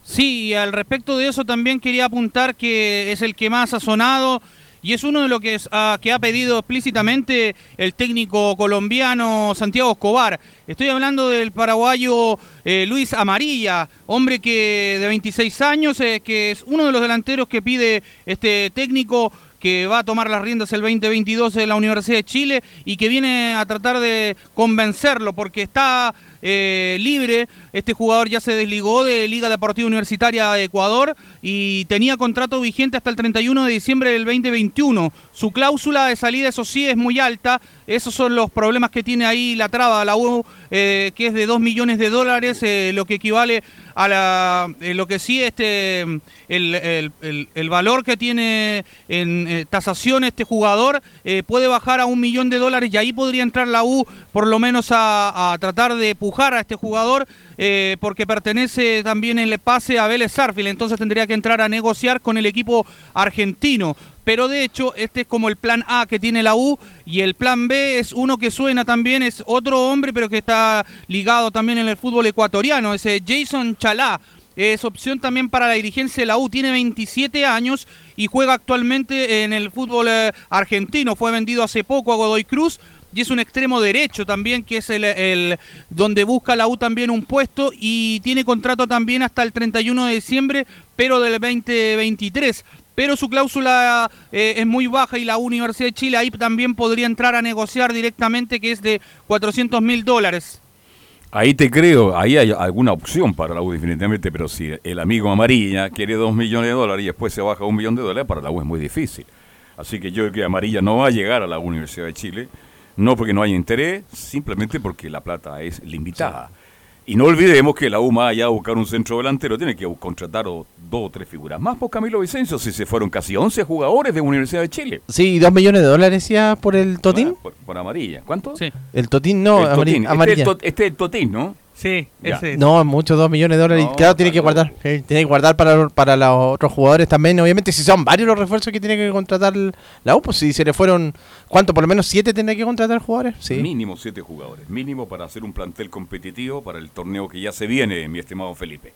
Sí, y al respecto de eso también quería apuntar que es el que más ha sonado y es uno de los que, es- ah, que ha pedido explícitamente el técnico colombiano Santiago Escobar. Estoy hablando del paraguayo eh, Luis Amarilla, hombre que de 26 años, eh, que es uno de los delanteros que pide este técnico que va a tomar las riendas el 2022 de la Universidad de Chile y que viene a tratar de convencerlo porque está eh, libre. Este jugador ya se desligó de Liga Deportiva Universitaria de Ecuador y tenía contrato vigente hasta el 31 de diciembre del 2021. Su cláusula de salida, eso sí, es muy alta. Esos son los problemas que tiene ahí la traba, la U, eh, que es de 2 millones de dólares, eh, lo que equivale a la, eh, lo que sí, este, el, el- valor que tiene en eh, tasación este jugador eh, puede bajar a un millón de dólares y ahí podría entrar la U por lo menos a, a tratar de pujar a este jugador eh, porque pertenece también el pase a Vélez Sarfield, entonces tendría que entrar a negociar con el equipo argentino. Pero de hecho, este es como el plan A que tiene la U y el plan B es uno que suena también, es otro hombre, pero que está ligado también en el fútbol ecuatoriano, es eh, Jason Chalá. Es opción también para la dirigencia de la U, tiene 27 años y juega actualmente en el fútbol eh, argentino. Fue vendido hace poco a Godoy Cruz y es un extremo derecho también, que es el, donde busca la U también un puesto y tiene contrato también hasta el 31 de diciembre, pero del 2023. Pero su cláusula eh, es muy baja y la Universidad de Chile ahí también podría entrar a negociar directamente, que es de 400 mil dólares.
Ahí te creo, ahí hay alguna opción para la U definitivamente, pero si el amigo Amarilla quiere dos millones de dólares y después se baja a un millón de dólares, para la U es muy difícil. Así que yo creo que Amarilla no va a llegar a la Universidad de Chile, no porque no haya interés, simplemente porque la plata es limitada. Y no olvidemos que la U más allá de buscar un centro delantero tiene que contratar o- dos o tres figuras más por Camilo Vicencio, si se fueron casi 11 jugadores de Universidad de Chile.
Sí, dos millones de dólares ya por el Totín.
Por, por Amarilla. ¿Cuánto?
Sí.
El Totín no,
El
amari-
Totín. Este es
amarilla.
el to- Este es el Totín, ¿no?
Sí, ese es.
No, muchos, dos millones de dólares.
No,
y claro, tiene que guardar. sí, tiene que guardar para, para los otros jugadores también. Obviamente, si son varios los refuerzos que tiene que contratar la U, pues si se le fueron. ¿Cuánto? Por lo menos siete tendrá que contratar jugadores. Sí.
Mínimo siete jugadores. Mínimo para hacer un plantel competitivo para el torneo que ya se viene, mi estimado Felipe.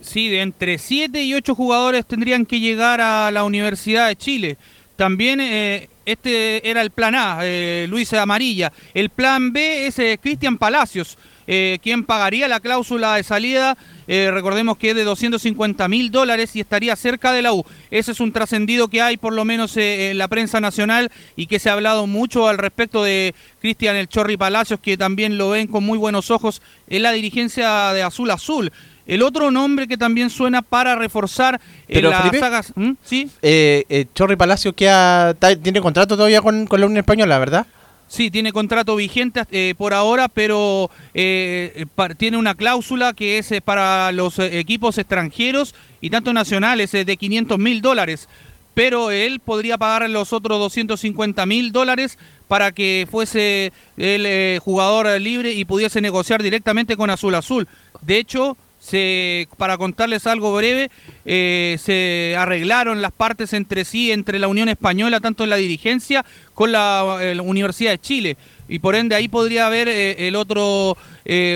Sí, de entre 7 y 8 jugadores tendrían que llegar a la Universidad de Chile. También eh, este era el plan A, eh, Luis Amarilla. El plan B es eh, Cristian Palacios, eh, quien pagaría la cláusula de salida. eh, recordemos que es de 250 mil dólares y estaría cerca de la U. Ese es un trascendido que hay, por lo menos eh, en la prensa nacional, y que se ha hablado mucho al respecto de Cristian El Chorri Palacios, que también lo ven con muy buenos ojos en la dirigencia de Azul Azul. El otro nombre que también suena para reforzar
Pero,
las
Felipe,
sagas. ¿Mm? ¿Sí?
Eh, eh, Chorri Palacio queda, ta- tiene contrato todavía con, con la Unión Española, ¿verdad?
Sí, tiene contrato vigente eh, por ahora, pero eh, pa- tiene una cláusula que es eh, para los eh, equipos extranjeros y tanto nacionales eh, de 500 mil dólares. Pero él podría pagar los otros 250 mil dólares para que fuese el eh, jugador eh, libre y pudiese negociar directamente con Azul Azul. De hecho, se, para contarles algo breve, eh, se arreglaron las partes entre sí, entre la Unión Española, tanto en la dirigencia, con la, eh, la Universidad de Chile. Y por ende ahí podría haber eh, el otro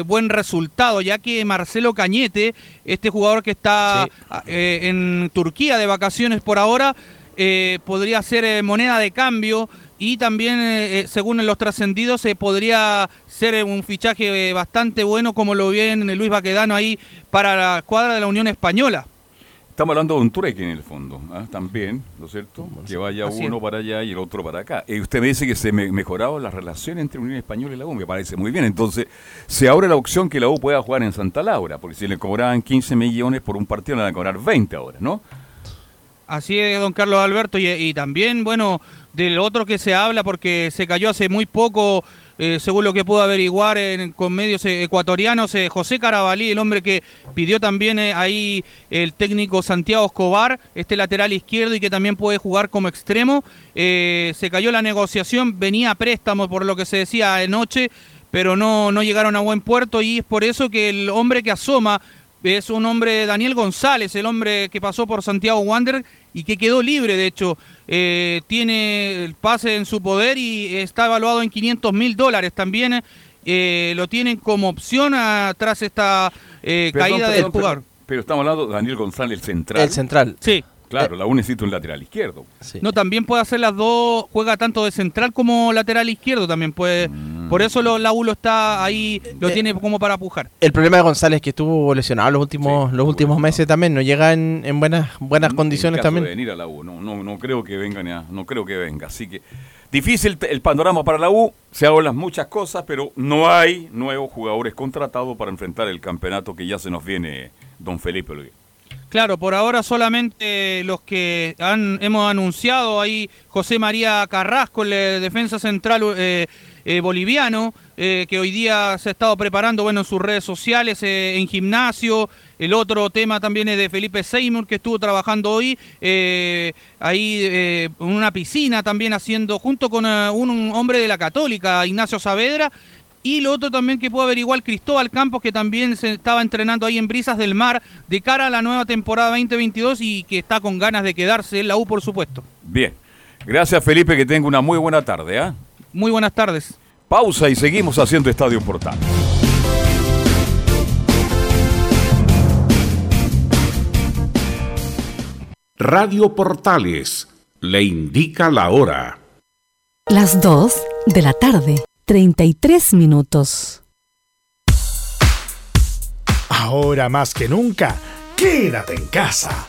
buen resultado, ya que Marcelo Cañete, este jugador que está eh, en Turquía de vacaciones por ahora, podría ser moneda de cambio y también, eh, eh, según los trascendidos, se podría ser eh, un fichaje eh, bastante bueno, como lo viene Luis Baquedano ahí para la escuadra de la Unión Española.
Estamos hablando de un trueque en el fondo, ¿ah? también, ¿no es cierto? Que vaya
Así
uno
es.
para allá y el otro para acá. Y usted me dice que se me mejorado la relación entre Unión Española y la U, me parece muy bien. Entonces, se abre la opción que la U pueda jugar en Santa Laura, porque si le cobraban 15 millones por un partido, le van a cobrar 20 ahora, ¿no?
Así es, don Carlos Alberto, y, y también, bueno, del otro que se habla, porque se cayó hace muy poco, eh, según lo que puedo averiguar en- con medios ecuatorianos, eh, José Carabalí, el hombre que pidió también eh, ahí el técnico Santiago Escobar, este lateral izquierdo y que también puede jugar como extremo. Se cayó la negociación, venía a préstamo por lo que se decía anoche, pero no, no llegaron a buen puerto y es por eso que el hombre que asoma es un hombre, Daniel González, el hombre que pasó por Santiago Wander y que quedó libre, de hecho. Eh, tiene el pase en su poder y está evaluado en 500 mil dólares. También eh, lo tienen como opción a- tras esta eh,
Perdón,
caída
perdón,
del jugador.
Pero, estamos hablando de Daniel González, el central.
El central.
Sí.
Claro, la U necesita un lateral izquierdo.
No, también puede hacer las dos, juega tanto de central como lateral izquierdo también puede.
Mm.
Por eso lo, la U lo está ahí, lo
Eh,
tiene como para pujar.
El problema de González es que estuvo lesionado los últimos, los últimos meses también, no llega en, en buenas, buenas condiciones
en caso
también.
de venir a la U, no, no, no creo que venga, ni a- no creo que venga. Así que difícil el panorama para la U, se hablan muchas cosas, pero no hay nuevos jugadores contratados para enfrentar el campeonato que ya se nos viene, don Felipe Olguín.
Claro, por ahora solamente los que han, hemos anunciado ahí, José María Carrasco, el defensa central eh, eh, boliviano, eh, que hoy día se ha estado preparando bueno, en sus redes sociales, eh, en gimnasio. El otro tema también es de Felipe Seymour, que estuvo trabajando hoy eh, ahí eh, en una piscina, también haciendo, junto con eh, un, hombre de la Católica, Ignacio Saavedra, y lo otro también que puedo averiguar, Cristóbal Campos, que también se estaba entrenando ahí en Brisas del Mar de cara a la nueva temporada 2022 y que está con ganas de quedarse en la U, por supuesto.
Bien, gracias Felipe, que tenga una muy buena tarde. ¿ah?
Muy buenas tardes.
Pausa y seguimos haciendo Estadio Portal.
Radio Portales le indica la hora.
Las 2 de la tarde, 33 minutos.
Ahora más que nunca, quédate en casa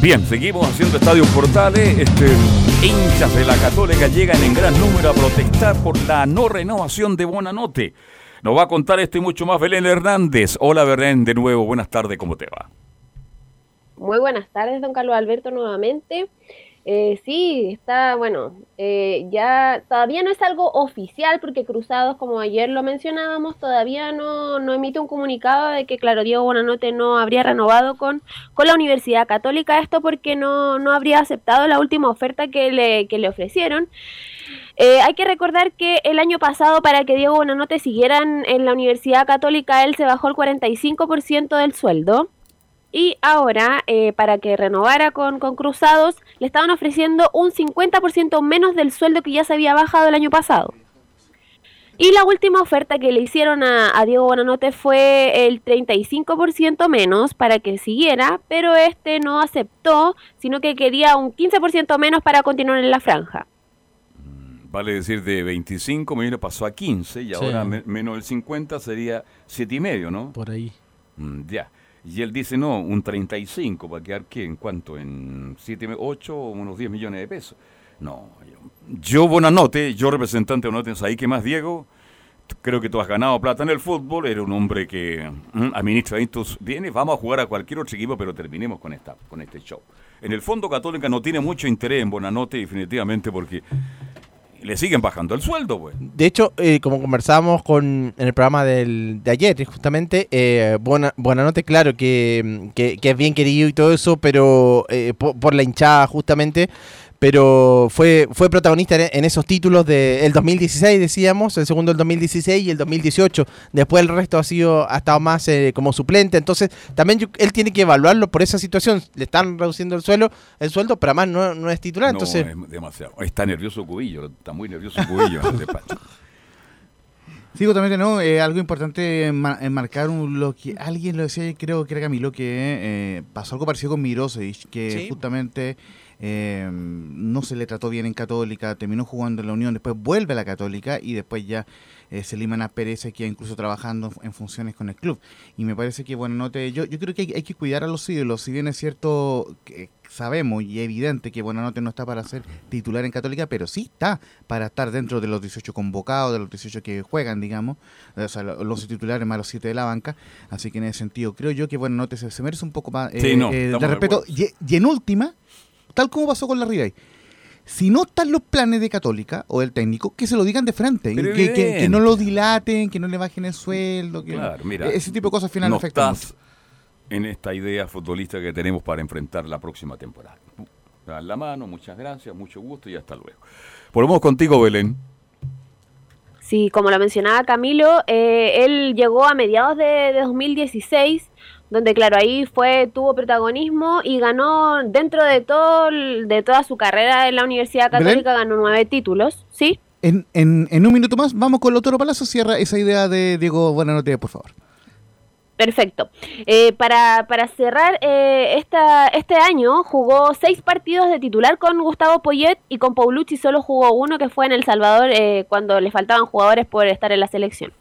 Bien, seguimos haciendo Estadio Portales. Este, hinchas de la Católica llegan en gran número a protestar por la no renovación de Bonanote. Nos va a contar esto y mucho más Belén Hernández. Hola Belén, de nuevo, buenas tardes, ¿cómo te va?
Muy buenas tardes, don Carlos Alberto, nuevamente. Eh, sí, está, bueno, eh, ya todavía no es algo oficial porque Cruzados, como ayer lo mencionábamos, todavía no, no emite un comunicado de que, claro, Diego Bonanote no habría renovado con, con la Universidad Católica, esto porque no, no habría aceptado la última oferta que le, que le ofrecieron. Eh, hay que recordar que el año pasado, para que Diego Bonanote siguiera en, en la Universidad Católica, él se bajó el 45% del sueldo. Y ahora, eh, para que renovara con, con Cruzados, le estaban ofreciendo un 50% menos del sueldo que ya se había bajado el año pasado. Y la última oferta que le hicieron a, a Diego Bonanote fue el 35% menos para que siguiera, pero este no aceptó, sino que quería un 15% menos para continuar en la franja.
Vale decir, de 25 millones pasó a 15 y
Sí.
ahora me- menos del 50 sería 7,5, ¿no?
Por ahí.
Mm, ya. Y él dice, no, un 35, ¿va a quedar qué? ¿En cuánto? ¿En 7, 8 o unos 10 millones de pesos? No. Yo, yo Bonanote, yo representante de Bonanote, ahí que más, Diego? Creo que tú has ganado plata en el fútbol, eres un hombre que mm, administra tus bienes, vamos a jugar a cualquier otro equipo, pero terminemos con, esta, con este show. En el fondo Católica no tiene mucho interés en Bonanote, definitivamente, porque le siguen bajando el sueldo, pues.
De hecho, eh, como conversábamos con, en el programa del, de ayer, justamente, eh, Buena, Buenanote, claro, que, que, que es bien querido y todo eso, pero eh, por, por la hinchada, justamente, pero fue, fue protagonista en, en esos títulos del 2016, decíamos, el segundo del 2016 y el 2018. Después el resto ha sido ha estado más eh, como suplente, entonces también yo- él tiene que evaluarlo por esa situación. Le están reduciendo el suelo, el sueldo, pero además no, no es titular,
No,
entonces...
es demasiado. Está nervioso Cubillo, está muy nervioso Cubillo en el despacho.
Sí, justamente no, eh, algo importante enma- enmarcar un, lo que alguien lo decía, creo que era Camilo, que eh, pasó algo parecido con Mirosevic, que
Sí.
justamente eh, no se le trató bien en Católica, terminó jugando en la Unión, después vuelve a la Católica y después ya eh, se liman a Pérez, que incluso trabajando en funciones con el club. Y me parece que, bueno, no te, yo, yo creo que hay, hay que cuidar a los ídolos, si bien es cierto que sabemos y evidente que Buenanote no está para ser titular en Católica, pero sí está para estar dentro de los 18 convocados, de los 18 que juegan, digamos, o sea, lo- los titulares más los 7 de la banca. Así que en ese sentido, creo yo que Buenanote se, se merece un poco más eh,
Sí, no,
eh, de respeto. y en última, tal como pasó con la Ribey. Si no están los planes de Católica o del técnico, que se lo digan de frente, que, que- que no lo dilaten, que no le bajen el sueldo, que
Claro, mira.
ese tipo de cosas al final
no
afectan
estás en esta idea futbolista que tenemos para enfrentar la próxima temporada. Dan la mano, muchas gracias, mucho gusto y hasta luego. Volvemos contigo, Belén.
Sí, como lo mencionaba Camilo, eh, él llegó a mediados de, de 2016, donde claro, ahí fue, tuvo protagonismo y ganó dentro de todo de toda su carrera en la Universidad
Belén.
Católica, ganó nueve títulos, ¿sí?
En, en, en un minuto más, vamos con Lautaro Palazzo. Cierra esa idea de Diego Buenanote, por favor.
Perfecto. Eh, para, para cerrar, eh, esta, este año jugó seis partidos de titular con Gustavo Poyet y con Paulucci solo jugó uno que fue en El Salvador eh, cuando le faltaban jugadores por estar en la selección,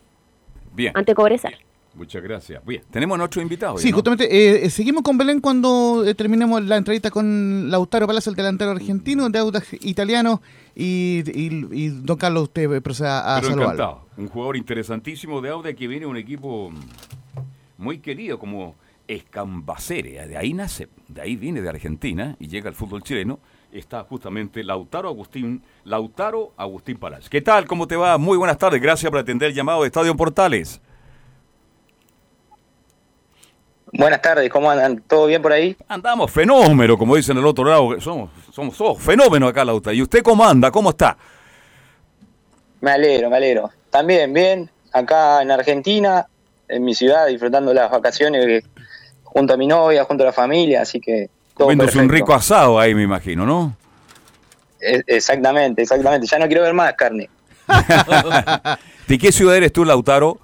Bien,
ante Cobresal.
Muchas gracias. Bien, tenemos a nuestro invitado.
Sí,
¿no?
justamente, eh, eh, seguimos con Belén cuando eh, terminemos la entrevista con Lautaro Palazzo, el delantero argentino, de Audax italiano, y, y- y don Carlos, usted proceda a
Pero
saludarlo.
encantado. Un jugador interesantísimo de Auda que viene de un equipo muy querido como Escambacere. De ahí nace, de ahí viene de Argentina y llega al fútbol chileno. Está justamente Lautaro Agustín, Lautaro Agustín Palacios. ¿Qué tal? ¿Cómo te va? Muy buenas tardes. Gracias por atender el llamado de Estadio Portales.
Buenas tardes, ¿cómo andan? ¿Todo bien por ahí?
Andamos fenómeno, como dicen el otro lado. Somos, somos, somos fenómeno acá, Lautaro. ¿Y usted cómo anda? ¿Cómo está?
Me alegro, me alegro. También bien, acá en Argentina, en mi ciudad, disfrutando las vacaciones junto a mi novia, junto a la familia, así que todo
Comiéndose un rico asado ahí, me imagino, ¿no?
E- Exactamente, exactamente. Ya no quiero ver más carne.
¿De qué ciudad eres tú, Lautaro?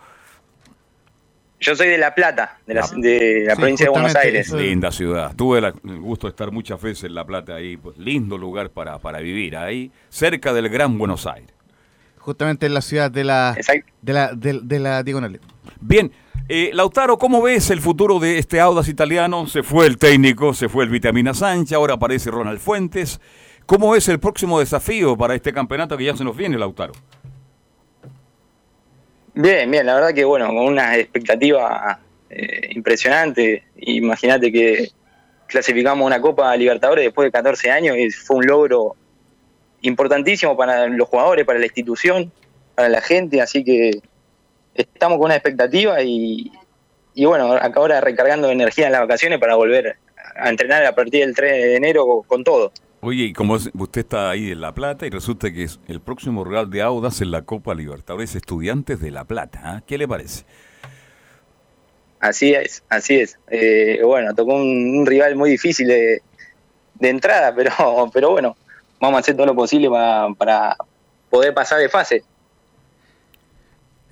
Yo soy de La Plata, de la, de la
Sí,
provincia de Buenos Aires.
eso. Linda ciudad. Tuve la- el gusto de estar muchas veces en La Plata ahí. Pues, lindo lugar para, para vivir ahí, cerca del Gran Buenos Aires.
Justamente en la ciudad de la, de la, de, de la diagonal.
Bien, eh, Lautaro, ¿cómo ves el futuro de este Audas italiano? Se fue el técnico, se fue el Vitamina Sánchez, ahora aparece Ronald Fuentes. ¿Cómo es el próximo desafío para este campeonato que ya se nos viene, Lautaro?
Bien, bien, la verdad que bueno, con una expectativa eh, impresionante. Imagínate que clasificamos una Copa Libertadores después de 14 años y fue un logro importantísimo para los jugadores, para la institución, para la gente, así que estamos con una expectativa y, y bueno, ahora recargando energía en las vacaciones para volver a entrenar a partir del 3 de enero con todo.
Oye, y como usted está ahí en La Plata y resulta que es el próximo rival de Audas en la Copa Libertadores Estudiantes de La Plata. ¿ah? ¿Qué le parece?
Así es, así es. Eh, bueno, tocó un, rival muy difícil de, entrada, pero, pero bueno, vamos a hacer todo lo posible pa- para poder pasar de fase.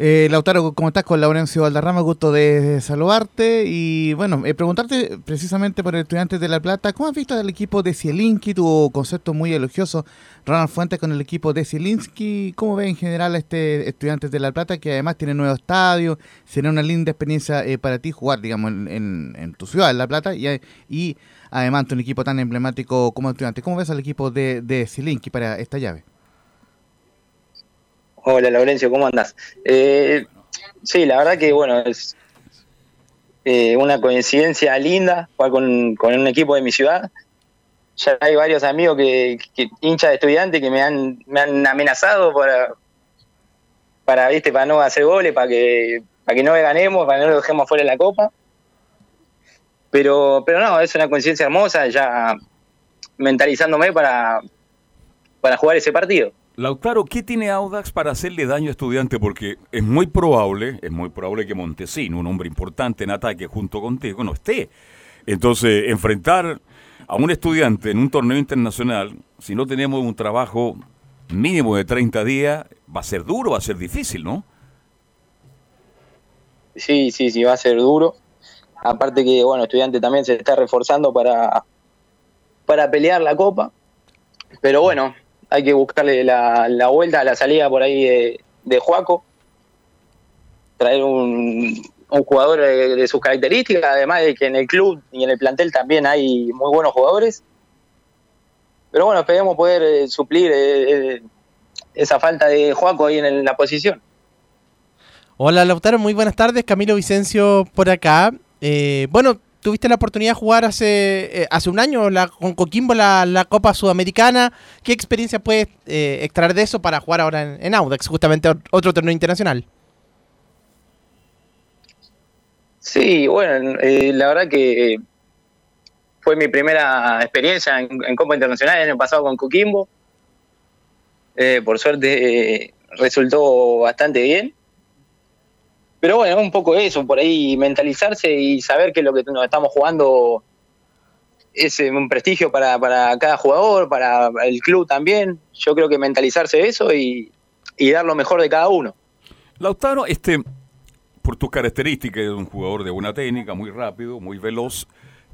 Eh, Lautaro, ¿cómo estás? Con Laurencio Valderrama, gusto de saludarte y bueno, eh, preguntarte precisamente por el de La Plata, ¿cómo has visto al equipo de Zielinski? Tu concepto muy elogioso, Ronald Fuentes con el equipo de Zielinski, ¿cómo ves en general a este estudiante de La Plata que además tiene nuevo estadio? Será una linda experiencia eh, para ti jugar, digamos, en, tu ciudad, en La Plata, y, y además un equipo tan emblemático como estudiante. ¿Cómo ves al equipo de, de Zielinski para esta llave?
Hola, Laurencio, ¿cómo andas? Eh, sí, la verdad que bueno, es eh, una coincidencia linda jugar con, con un equipo de mi ciudad. Ya hay varios amigos que, que hinchas de estudiantes que me han, me han amenazado para, para, viste, para no hacer goles, para que, para que no ganemos, para que no lo dejemos fuera de la copa. Pero, pero no, es una coincidencia hermosa, ya mentalizándome para, para jugar ese partido.
Lautaro, ¿qué tiene Audax para hacerle daño a estudiante? Porque es muy probable, es muy probable que Montesino, un hombre importante en ataque junto contigo, no esté. Entonces, enfrentar a un estudiante en un torneo internacional, si no tenemos un trabajo mínimo de 30 días, va a ser duro, va a ser difícil, ¿no?
Sí, sí, sí, va a ser duro. Aparte que, bueno, estudiante también se está reforzando para, para pelear la copa. Pero bueno, hay que buscarle la, la vuelta a la salida por ahí de, de Juaco. Traer un, un jugador de, sus características, además de que en el club y en el plantel también hay muy buenos jugadores. Pero bueno, esperemos poder eh, suplir eh, eh, esa falta de Juaco ahí en la posición.
Hola Lautaro, muy buenas tardes. Camilo Vicencio por acá. Bueno, tuviste la oportunidad de jugar hace, eh, hace un año con Coquimbo la, Copa Sudamericana. ¿Qué experiencia puedes eh, extraer de eso para jugar ahora en, en Audax, justamente ot- otro torneo internacional?
Sí, bueno, eh, la verdad que eh, fue mi primera experiencia en, en Copa Internacional el año pasado con Coquimbo. Por suerte resultó bastante bien. Pero bueno, un poco eso, por ahí mentalizarse y saber que lo que nos estamos jugando es eh, un prestigio para, para cada jugador, para el club también. Yo creo que mentalizarse eso y, y dar lo mejor de cada uno.
Lautaro, este, por tus características, es un jugador de buena técnica, muy rápido, muy veloz,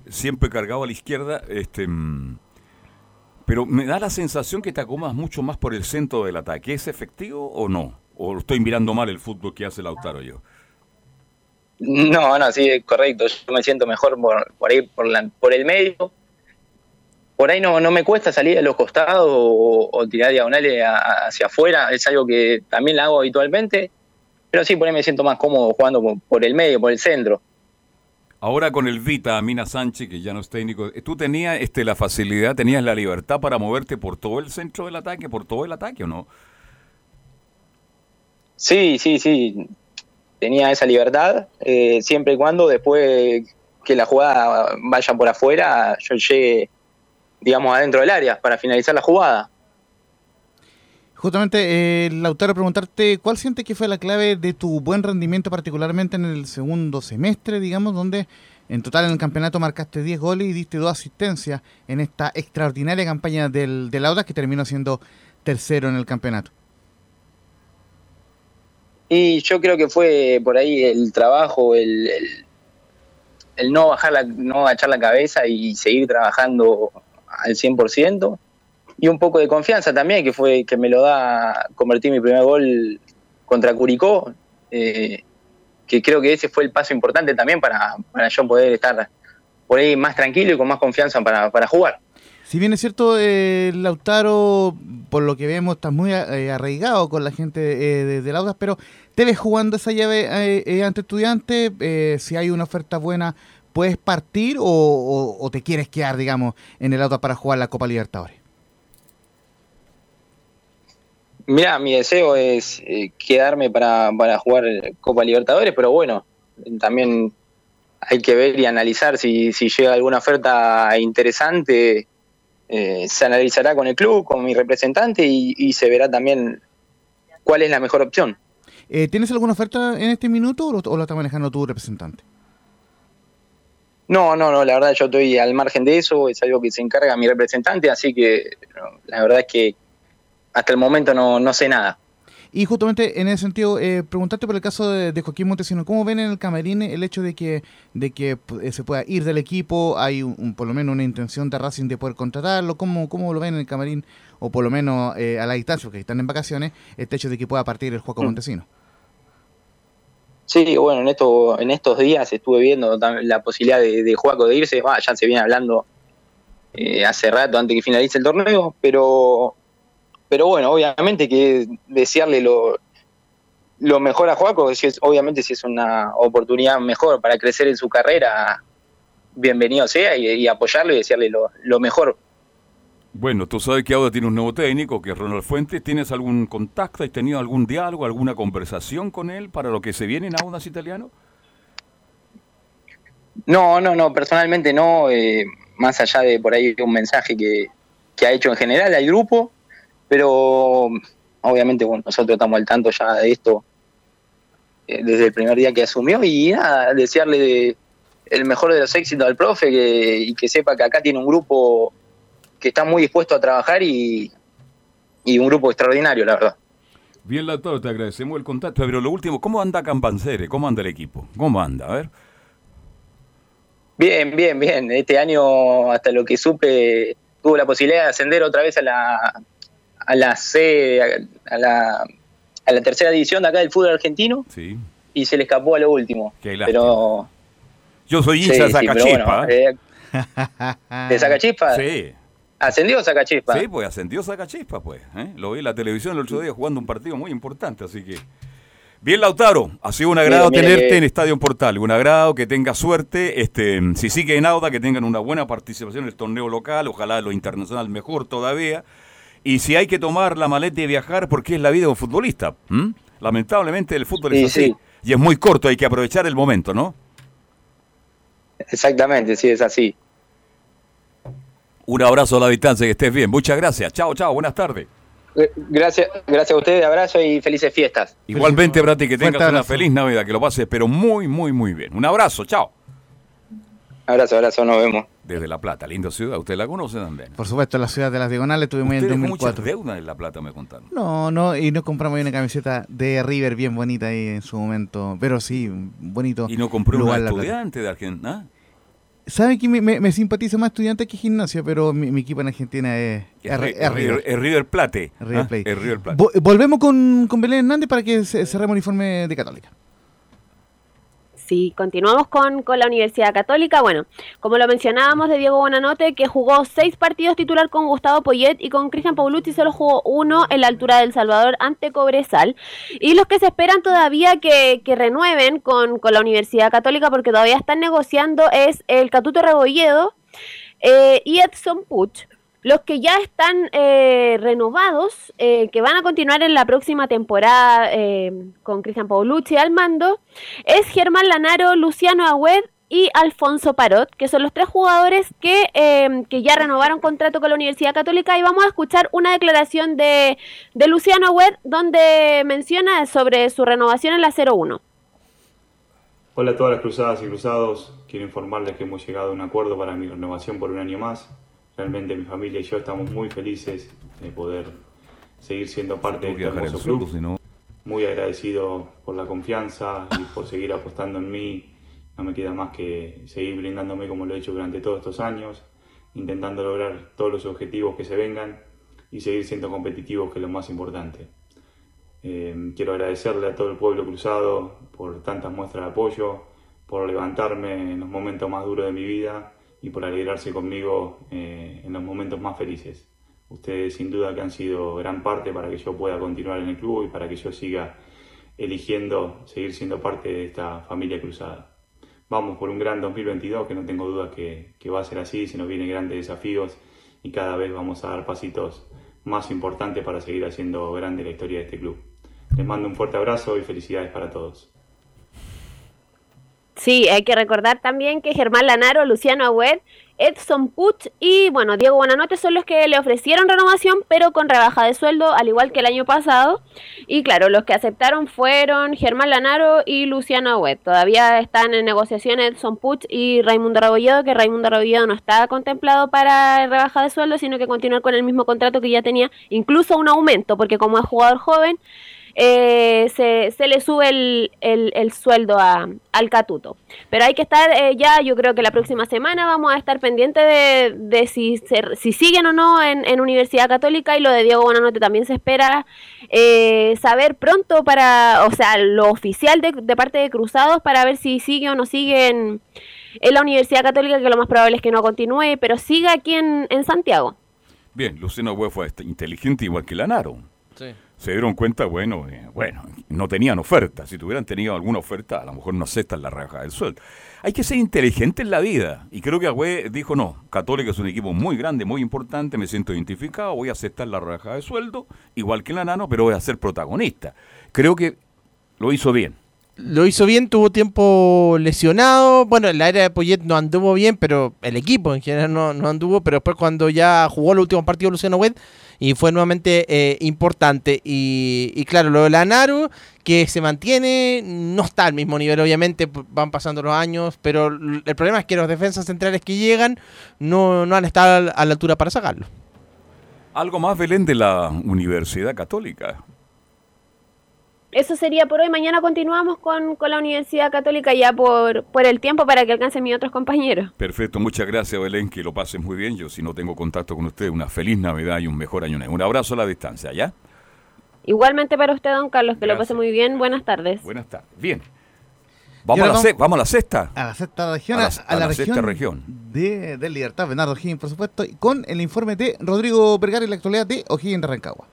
siempre cargado a la izquierda, este, mm, pero me da la sensación que te acomodas mucho más por el centro del ataque. ¿Es efectivo o no? ¿O estoy mirando mal el fútbol que hace Lautaro yo?
No, no, sí, es correcto. Yo me siento mejor por, por ahí, por, la- por el medio. Por ahí no, no me cuesta salir a los costados o, o tirar diagonales a- hacia afuera. Es algo que también la hago habitualmente. Pero sí, por ahí me siento más cómodo jugando por, por el medio, por el centro.
Ahora con el Vita, Mina Sánchez, que ya no es técnico, ¿tú tenías este, la facilidad, tenías la libertad para moverte por todo el centro del ataque, por todo el ataque o no?
Sí, sí, sí. Tenía esa libertad. eh, siempre y cuando después que la jugada vaya por afuera, yo llegue, digamos, adentro del área para finalizar la jugada.
Justamente, eh, Lautaro, preguntarte, ¿cuál sientes que fue la clave de tu buen rendimiento, particularmente en el segundo semestre, digamos, donde en total en el campeonato marcaste 10 goles y diste dos asistencias en esta extraordinaria campaña del, del que terminó siendo tercero en el campeonato?
Y yo creo que fue por ahí el trabajo, el, el, no bajar la, no agachar la cabeza y seguir trabajando al 100%. Y un poco de confianza también, que fue que me lo da convertir mi primer gol contra Curicó, eh, que creo que ese fue el paso importante también para, para yo poder estar por ahí más tranquilo y con más confianza para, para jugar.
Si bien es cierto, eh, Lautaro, por lo que vemos, está muy eh, arraigado con la gente eh, de, de pero te ves jugando esa llave eh, eh, ante estudiantes. si hay una oferta buena, ¿puedes partir o, te quieres quedar, digamos, en el auto para jugar la Copa Libertadores?
Mira, mi deseo es quedarme para, para jugar Copa Libertadores, pero bueno, también hay que ver y analizar si, si llega alguna oferta interesante. Eh, se analizará con el club, con mi representante y, y se verá también cuál es la mejor opción.
Eh, ¿Tienes alguna oferta en este minuto o lo, o lo está manejando tu representante?
No, no, no, la verdad yo estoy al margen de eso, es algo que se encarga mi representante, así que no, la verdad es que hasta el momento no, no sé nada.
Y justamente en ese sentido, eh, preguntarte por el caso de, de Joaquín Montesino, ¿cómo ven en el camarín el hecho de que de que eh, se pueda ir del equipo? ¿Hay un, un- por lo menos una intención de Racing de poder contratarlo? ¿Cómo, cómo lo ven en el camarín? O por lo menos eh, a la distancia, porque están en vacaciones, este hecho de que pueda partir el Joaquín
Mm.
Montesino.
Sí, bueno, en, esto, en estos días estuve viendo la posibilidad de, de de irse, bah, ya se viene hablando eh, hace rato antes que finalice el torneo, pero pero bueno, obviamente que desearle lo, lo mejor a Juaco, si es, obviamente si es una oportunidad mejor para crecer en su carrera, bienvenido sea y, y apoyarlo y desearle lo, lo mejor.
Bueno, tú sabes que ahora tiene un nuevo técnico, que es Ronald Fuentes. ¿Tienes algún contacto? ¿Has tenido algún diálogo, alguna conversación con él para lo que se viene en Audas Italiano?
No, no, no, personalmente no, eh, más allá de por ahí un mensaje que, que ha hecho en general al grupo, pero obviamente bueno, nosotros estamos al tanto ya de esto eh, desde el primer día que asumió y nada, desearle de- el mejor de los éxitos al profe que- y que sepa que acá tiene un grupo que está muy dispuesto a trabajar y, y un grupo extraordinario, la verdad.
Bien, Lautaro, te agradecemos el contacto. Pero lo último, ¿cómo anda Campancere? ¿Cómo anda el equipo? ¿Cómo anda? A ver.
Bien, bien, bien. Este año, hasta lo que supe, tuvo la posibilidad de ascender otra vez a la, a la C, a la, a la tercera división de acá del fútbol argentino
Sí.
y se le escapó a lo último.
Qué
pero
Yo soy hincha de
sí,
Zacachispa.
bueno,
¿eh?
¿De Zacachispa?
Sí.
¿Ascendió Zacachispa?
Sí, pues ascendió Zacachispa, pues. ¿eh? Lo vi en la televisión el otro día jugando un partido muy importante, así que... Bien, Lautaro, ha sido un agrado tenerte en Estadio Portal, un agrado, que tengas suerte, este, si sigue en Auda, que tengan una buena participación en el torneo local, ojalá lo internacional mejor todavía, y si hay que tomar la maleta y viajar, porque es la vida de un futbolista, ¿m? lamentablemente el fútbol es
Sí,
así,
sí.
y es muy corto, hay que aprovechar el momento, ¿no?
Exactamente, sí, es así.
Un abrazo a la distancia, que estés bien, muchas gracias, chao, chao, buenas tardes.
Gracias, gracias a ustedes, abrazo y felices fiestas.
Igualmente, Brati, que tengas una feliz Navidad, que lo pases, pero muy, muy, muy bien. Un abrazo, chao.
Abrazo, abrazo, nos vemos.
Desde La Plata, linda ciudad, usted la conoce también.
Por supuesto, la ciudad de las diagonales tuvimos en el
Ustedes con muchas
2004.
deudas en La Plata, me contaron.
No, no, y nos compramos ahí una camiseta de River bien bonita ahí en su momento. Pero sí, bonito.
Y no compró
lugar,
un estudiante de Argentina.
¿Saben que me, me- me simpatiza más estudiante que gimnasia? Pero mi, mi equipo en Argentina es, es,
Es,
es River.
es River Plate.
River
¿ah?
Plate.
Es River Plate.
Vo- volvemos con, con Belén Hernández para que ce- cerremos el informe de Católica.
Sí, continuamos con, con la Universidad Católica. Bueno, como lo mencionábamos de Diego Bonanote, que jugó seis partidos titular con Gustavo Poyet y con Cristian Paulucci solo jugó uno en la altura del Salvador ante Cobresal. Y los que se esperan todavía que, que renueven con, con la Universidad Católica, porque todavía están negociando, es el Catuto Rebolledo eh, y Edson Puch. Los que ya están eh, renovados, eh, que van a continuar en la próxima temporada eh, con Cristian Paulucci al mando, es Germán Lanaro, Luciano Agüed y Alfonso Parot, que son los tres jugadores que, eh, que ya renovaron contrato con la Universidad Católica. Y vamos a escuchar una declaración de, de Luciano Agüed donde menciona sobre su renovación en la 01.
Hola a todas las cruzadas y cruzados. Quiero informarles que hemos llegado a un acuerdo para mi renovación por un año más. Realmente mi familia y yo estamos muy felices de poder seguir siendo parte de este hermoso club.
si no-
muy agradecido por la confianza y por seguir apostando en mí. No me queda más que seguir brindándome como lo he hecho durante todos estos años, intentando lograr todos los objetivos que se vengan y seguir siendo competitivos, que es lo más importante. Eh, quiero agradecerle a todo el pueblo cruzado por tantas muestras de apoyo, por levantarme en los momentos más duros de mi vida y por alegrarse conmigo eh, en los momentos más felices. Ustedes sin duda que han sido gran parte para que yo pueda continuar en el club y para que yo siga eligiendo seguir siendo parte de esta familia cruzada. Vamos por un gran 2022 que no tengo duda que, que va a ser así, se nos vienen grandes desafíos y cada vez vamos a dar pasitos más importantes para seguir haciendo grande la historia de este club. Les mando un fuerte abrazo y felicidades para todos.
Sí, hay que recordar también que Germán Lanaro, Luciano Agüed, Edson Puch y bueno, Diego Buenanote son los que le ofrecieron renovación, pero con rebaja de sueldo, al igual que el año pasado. Y claro, los que aceptaron fueron Germán Lanaro y Luciano Agüed. Todavía están en negociación Edson Puch y Raimundo Rabolledo, que Raimundo Rabolledo no está contemplado para rebaja de sueldo, sino que continuar con el mismo contrato que ya tenía, incluso un aumento, porque como es jugador joven, eh, se, se, le sube el, el, el sueldo a, al Catuto. Pero hay que estar eh, ya, yo creo que la próxima semana vamos a estar pendientes de, de si, se, si siguen o no en, en, Universidad Católica y lo de Diego Buenanote también se espera eh, saber pronto para, o sea, lo oficial de, de, parte de Cruzados para ver si sigue o no sigue en, en, la Universidad Católica, que lo más probable es que no continúe, pero siga aquí en, en Santiago.
Bien, Luciano Hue fue inteligente igual que Lanaro. Sí se dieron cuenta, bueno, eh, bueno, no tenían oferta. Si tuvieran tenido alguna oferta, a lo mejor no aceptan la raja del sueldo. Hay que ser inteligente en la vida. Y creo que Agüe dijo, no, Católica es un equipo muy grande, muy importante, me siento identificado, voy a aceptar la raja de sueldo, igual que la Nano, pero voy a ser protagonista. Creo que lo hizo bien.
Lo hizo bien, tuvo tiempo lesionado. Bueno, la era de Poyet no anduvo bien, pero el equipo en general no, no anduvo. Pero después, cuando ya jugó el último partido Luciano Wed, y fue nuevamente eh, importante. Y, claro, lo de la Naru, que se mantiene, no está al mismo nivel, obviamente, van pasando los años, pero el problema es que los defensas centrales que llegan no, no han estado a la altura para sacarlo.
Algo más, Belén, de la Universidad Católica.
Eso sería por hoy. Mañana continuamos con, con, la Universidad Católica ya por, por el tiempo para que alcancen mis otros compañeros.
Perfecto, muchas gracias Belén, que lo pasen muy bien. Yo si no tengo contacto con usted, una feliz Navidad y un mejor año nuevo. Un abrazo a la distancia, ¿ya?
Igualmente para usted, don Carlos, que gracias. lo pase muy bien. Buenas tardes.
Buenas tardes. Bien. Vamos, a la, vamos, vamos a la sexta.
A la sexta región.
A la,
a
a la región,
región. De, de Libertad, Bernardo O'Higgins, por supuesto, con el informe de Rodrigo Vergara y la actualidad de O'Higgins de Rancagua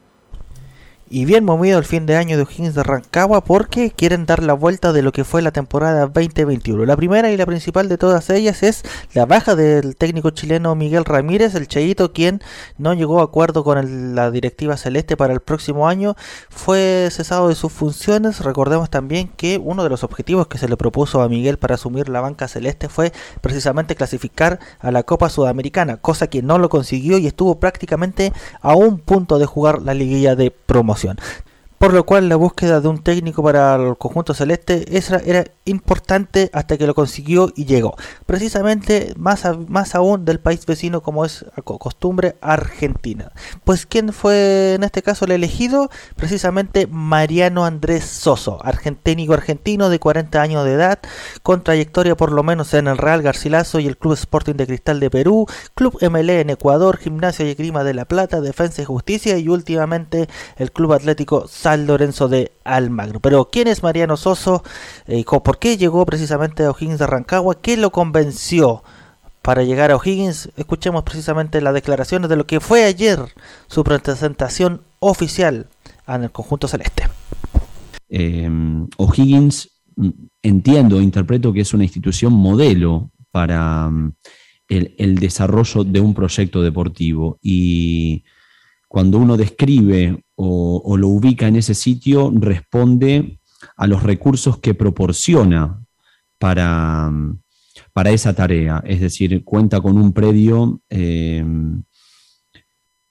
y bien movido el fin de año de O'Higgins de Rancagua porque quieren dar la vuelta de lo que fue la temporada 2021. La primera y la principal de todas ellas es la baja del técnico chileno Miguel Ramírez, el Cheito, quien no llegó a acuerdo con el, la directiva celeste para el próximo año, fue cesado de sus funciones. Recordemos también que uno de los objetivos que se le propuso a Miguel para asumir la banca celeste fue precisamente clasificar a la Copa Sudamericana, cosa que no lo consiguió y estuvo prácticamente a un punto de jugar la liguilla de promoción. 啊 Por lo cual la búsqueda de un técnico para el conjunto celeste era importante hasta que lo consiguió y llegó. Precisamente más, más aún del país vecino como es costumbre Argentina. Pues ¿quién fue en este caso el elegido? Precisamente Mariano Andrés Soso, argenténico argentino de 40 años de edad, con trayectoria por lo menos en el Real Garcilaso y el Club Sporting de Cristal de Perú, Club MLE en Ecuador, Gimnasia y Grima de La Plata, Defensa y Justicia y últimamente el Club Atlético San Lorenzo de Almagro. Pero ¿quién es Mariano Soso? Eh, ¿Por qué llegó precisamente a O'Higgins de Rancagua? ¿Qué lo convenció para llegar a O'Higgins? Escuchemos precisamente las declaraciones de lo que fue ayer su presentación oficial en el conjunto celeste.
Eh, O'Higgins entiendo, interpreto que es una institución modelo para um, el, el desarrollo de un proyecto deportivo y cuando uno describe o, lo ubica en ese sitio, responde a los recursos que proporciona para, para esa tarea. Es decir, cuenta con un predio eh,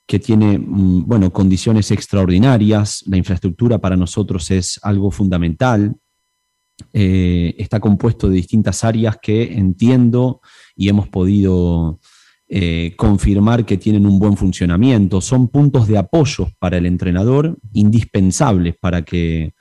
que tiene mm, bueno, condiciones extraordinarias, la infraestructura para nosotros es algo fundamental, eh, está compuesto de distintas áreas que entiendo y hemos podido eh, confirmar que tienen un buen funcionamiento. Son puntos de apoyo para el entrenador indispensables para que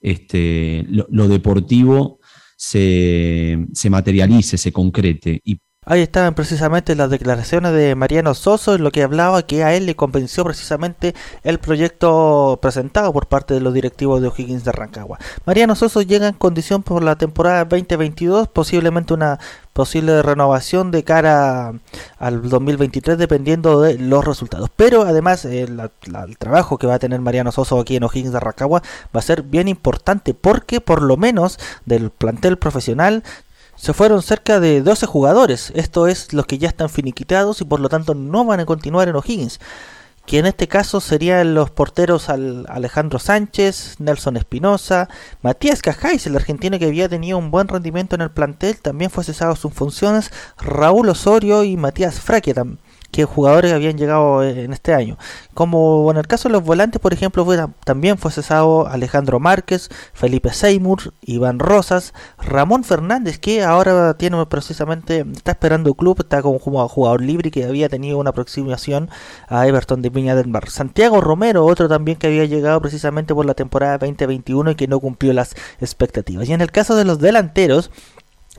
este, lo, deportivo se, se materialice, se concrete. Y
Ahí estaban precisamente las declaraciones de Mariano Soso en lo que hablaba que a él le convenció precisamente el proyecto presentado por parte de los directivos de O'Higgins de Rancagua. Mariano Soso llega en condición por la temporada 2022, posiblemente una posible renovación de cara al 2023 dependiendo de los resultados. Pero además el, la- el trabajo que va a tener Mariano Soso aquí en O'Higgins de Rancagua va a ser bien importante porque por lo menos del plantel profesional se fueron cerca de 12 jugadores, esto es los que ya están finiquitados y por lo tanto no van a continuar en O'Higgins, que en este caso serían los porteros al- Alejandro Sánchez, Nelson Espinosa, Matías Cajáis, el argentino que había tenido un buen rendimiento en el plantel, también fue cesado sus funciones, Raúl Osorio y Matías Fraque, tam- que jugadores habían llegado eh, en este año. Como en el caso de los volantes, por ejemplo, fue- también fue cesado Alejandro Márquez, Felipe Seymour, Iván Rosas, Ramón Fernández, que ahora tiene precisamente, está esperando club, está como jugador libre que había tenido una aproximación a Everton de Viña del Mar. Santiago Romero, otro también que había llegado precisamente por la temporada 2021 y que no cumplió las expectativas. Y en el caso de los delanteros,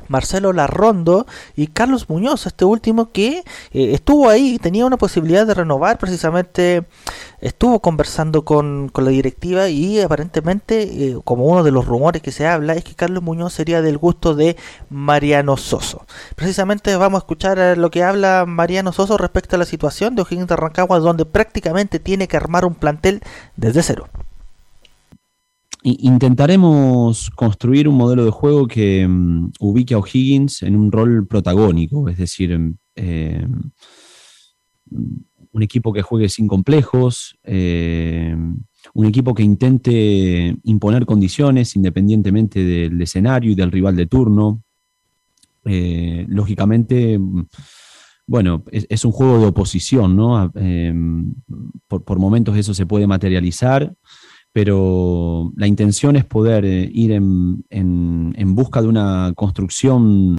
Marcelo Larrondo y Carlos Muñoz, este último que eh, estuvo ahí, tenía una posibilidad de renovar, precisamente estuvo conversando con, con la directiva y aparentemente, eh, como uno de los rumores que se habla, es que Carlos Muñoz sería del gusto de Mariano Soso. Precisamente vamos a escuchar eh, lo que habla Mariano Soso respecto a la situación de O'Higgins de Rancagua, donde prácticamente tiene que armar un plantel desde cero.
Intentaremos construir un modelo de juego que mm, ubique a O'Higgins en un rol protagónico, es decir, eh, un equipo que juegue sin complejos, eh, un equipo que intente imponer condiciones independientemente del escenario y del rival de turno. Eh, lógicamente, bueno, es, un juego de oposición, ¿no? Em, por momentos eso se puede materializar pero la intención es poder eh, ir en, en- en busca de una construcción.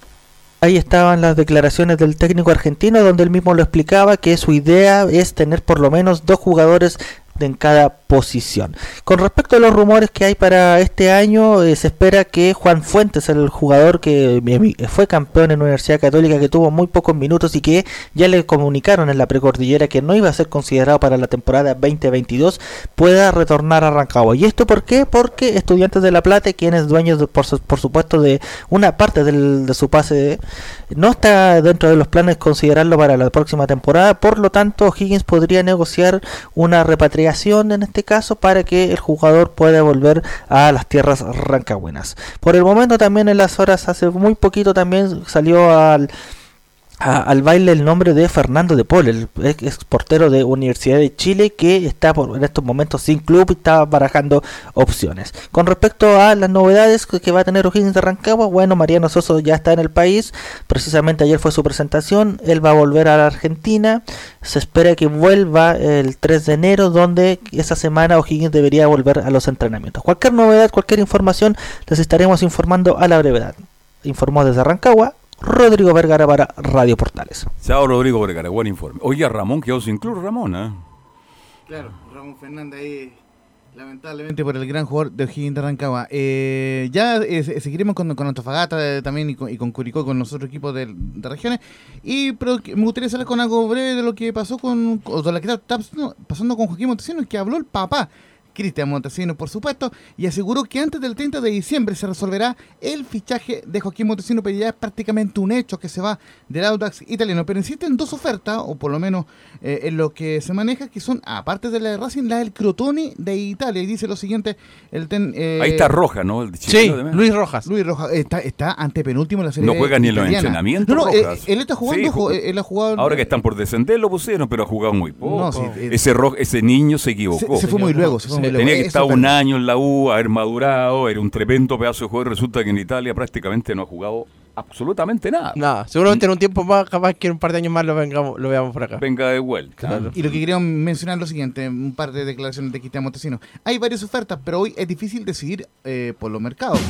Ahí estaban las declaraciones del técnico argentino donde él mismo lo explicaba que su idea es tener por lo menos dos jugadores en cada posición. Con respecto a los rumores que hay para este año, eh, se espera que Juan Fuentes, el jugador que fue campeón en Universidad Católica, que tuvo muy pocos minutos y que ya le comunicaron en la precordillera que no iba a ser considerado para la temporada 2022, pueda retornar a Rancagua. ¿Y esto por qué? Porque Estudiantes de La Plata, quien es dueño, de- por, por supuesto, de una parte del- de su pase, no está dentro de los planes considerarlo para la próxima temporada. Por lo tanto, Higgins podría negociar una repatriación en este caso para que el jugador pueda volver a las tierras rancagüenas. Por el momento también en las horas hace muy poquito también salió al al baile el nombre de Fernando de Paul, el ex ex portero de Universidad de Chile que está por, en estos momentos sin club y está barajando opciones. Con respecto a las novedades que, que va a tener O'Higgins de Rancagua, bueno, Mariano Soso ya está en el país, precisamente ayer fue su presentación, él va a volver a la Argentina, se espera que vuelva el 3 de enero, donde esa semana O'Higgins debería volver a los entrenamientos. Cualquier novedad, cualquier información, les estaremos informando a la brevedad. Informó desde Rancagua Rodrigo Vergara para Radio Portales.
Chao, Rodrigo Vergara, buen informe. Oye, Ramón quedó sin club, Ramón, ¿eh?
Claro, Ramón Fernández ahí, lamentablemente por el gran jugador de O'Higgins de Rancagua. Eh, ya eh, se- seguiremos con, con Antofagasta eh, también y con, y con Curicó, con los otros equipos de, de regiones. Y pero me gustaría saber con algo breve de lo que pasó con, o de lo que está pasando, pasando con Joaquín Montesinos, que habló el papá. Cristian Montesinos, por supuesto, y aseguró que antes del 30 de diciembre se resolverá el fichaje de Joaquín Montesinos, pero ya es prácticamente un hecho que se va del Audax italiano. Pero existen dos ofertas, o por lo menos eh, en lo que se maneja, que son, aparte de la de Racing, la del Crotone de Italia. Y dice lo siguiente, el ten, eh,
Ahí está Roja, ¿no? El chileno de.
Luis Rojas. Luis Rojas está, está ante penúltimo en la serie
No juega ni en los entrenamientos,
No, no, eh, él está jugando,
Sí, jugó.
él ha jugado...
Ahora que están por descender lo pusieron, pero ha jugado muy poco.
No, sí, eh,
ese, ro- ese niño se equivocó.
Se- se fue muy luego, se fue
Tenía que estar
es
un año en la U, haber madurado, era un tremendo pedazo de jugador. Resulta que en Italia prácticamente no ha jugado absolutamente nada.
Nada, seguramente en un tiempo más, capaz que en un par de años más lo, vengamos, lo veamos por acá.
Venga de vuelta.
Y lo que quería mencionar es lo siguiente, un par de declaraciones de Cristian Montesinos. Hay varias ofertas, pero hoy es difícil decidir eh, por los mercados.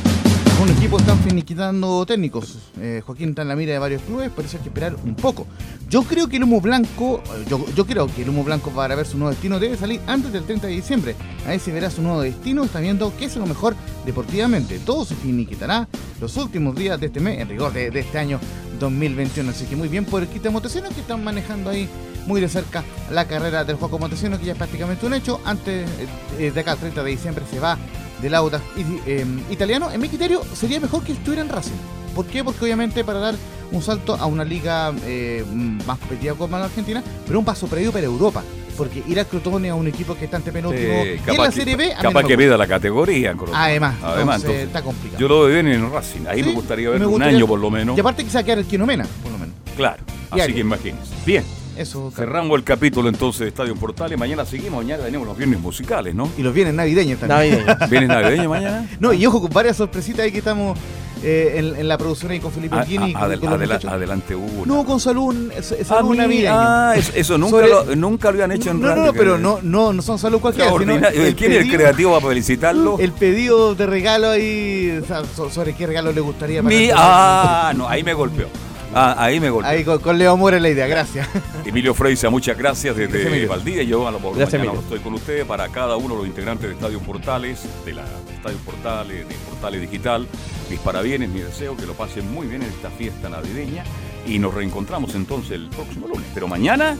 Algunos equipos están finiquitando técnicos. Eh, Joaquín está en la mira de varios clubes, hay que esperar un poco. Yo creo que el humo blanco, eh, yo, creo que el humo blanco para ver su nuevo destino debe salir antes del 30 de diciembre. Ahí se verá su nuevo destino, está viendo qué es lo mejor deportivamente. Todo se finiquitará los últimos días de este mes, en rigor de, este año 2021. Así que muy bien por el kit de Montesinos que están manejando ahí muy de cerca la carrera del Juego Montesinos, que ya es prácticamente un hecho. Antes eh, de acá, el 30 de diciembre, se va del i- eh, italiano. En mi criterio, sería mejor que estuviera en Racing. ¿Por qué? Porque obviamente para dar un salto a una liga eh, más competitiva como la Argentina, pero un paso previo para Europa. Porque ir a Crotone a un equipo que está ante penúltimo
Sí,
en la Serie B,
capaz que pida la categoría. Crotone.
Además,
Además,
entonces,
entonces,
está complicado.
Yo lo veo bien en Racing. Ahí me gustaría
me
ver un año por lo menos.
Y aparte que quedar el Quinomena, por lo menos.
Claro. Así que imagínense. Bien.
Eso,
Cerramos el capítulo entonces de Estadio Portales. Mañana seguimos. Mañana tenemos los viernes musicales, ¿no?
Y los viernes navideños también.
Navideños.
¿Viernes navideños mañana?
No, y ojo con varias sorpresitas ahí que estamos eh, en, en la producción ahí con Felipe
Ah, ah, adel- adela-
muchachos.
adelante una.
No, con salud, es
Ah,
salud navideño.
ah, eso, eso nunca,
Sobre-
lo, nunca lo habían hecho en
No,
radio.
no, no, pero no, no, no son salud cualquiera, sino el
¿Quién es el
pedido-
creativo para felicitarlo?
El pedido de regalo ahí, o sea, so- sobre qué regalo le gustaría para
Mi- ah, no, ahí me golpeó. Ah, ahí me golpeó.
Ahí con, con Leo Mora la idea, gracias.
Emilio Freisa, muchas gracias
Gracias,
desde. Valdivia. Yo a lo mejor
Gracias,
mañana estoy con ustedes para cada uno de los integrantes de Estadio Portales, de la Estadio Portales, de Portales Digital. Mis parabienes, mi deseo que lo pasen muy bien en esta fiesta navideña y nos reencontramos entonces el próximo lunes. Pero mañana,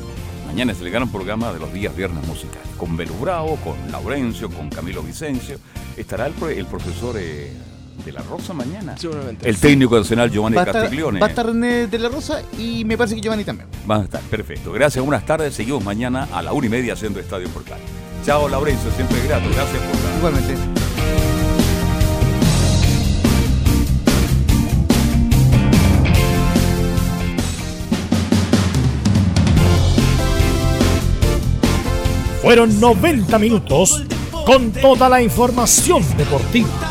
mañana es el gran programa de los días viernes musicales. Con Belu Bravo, con Laurencio, con Camilo Vicencio. Estará el profesor eh, de la Rosa mañana. El técnico nacional Giovanni
Va estar,
Castiglione.
va a estar René de la Rosa y me parece que Giovanni también.
Van a estar, perfecto. Gracias, buenas tardes. Seguimos mañana a la una y media haciendo Estadio Portal. Chao, Laurencio, siempre grato. Gracias por la.
Igualmente.
Fueron 90 minutos con toda la información deportiva.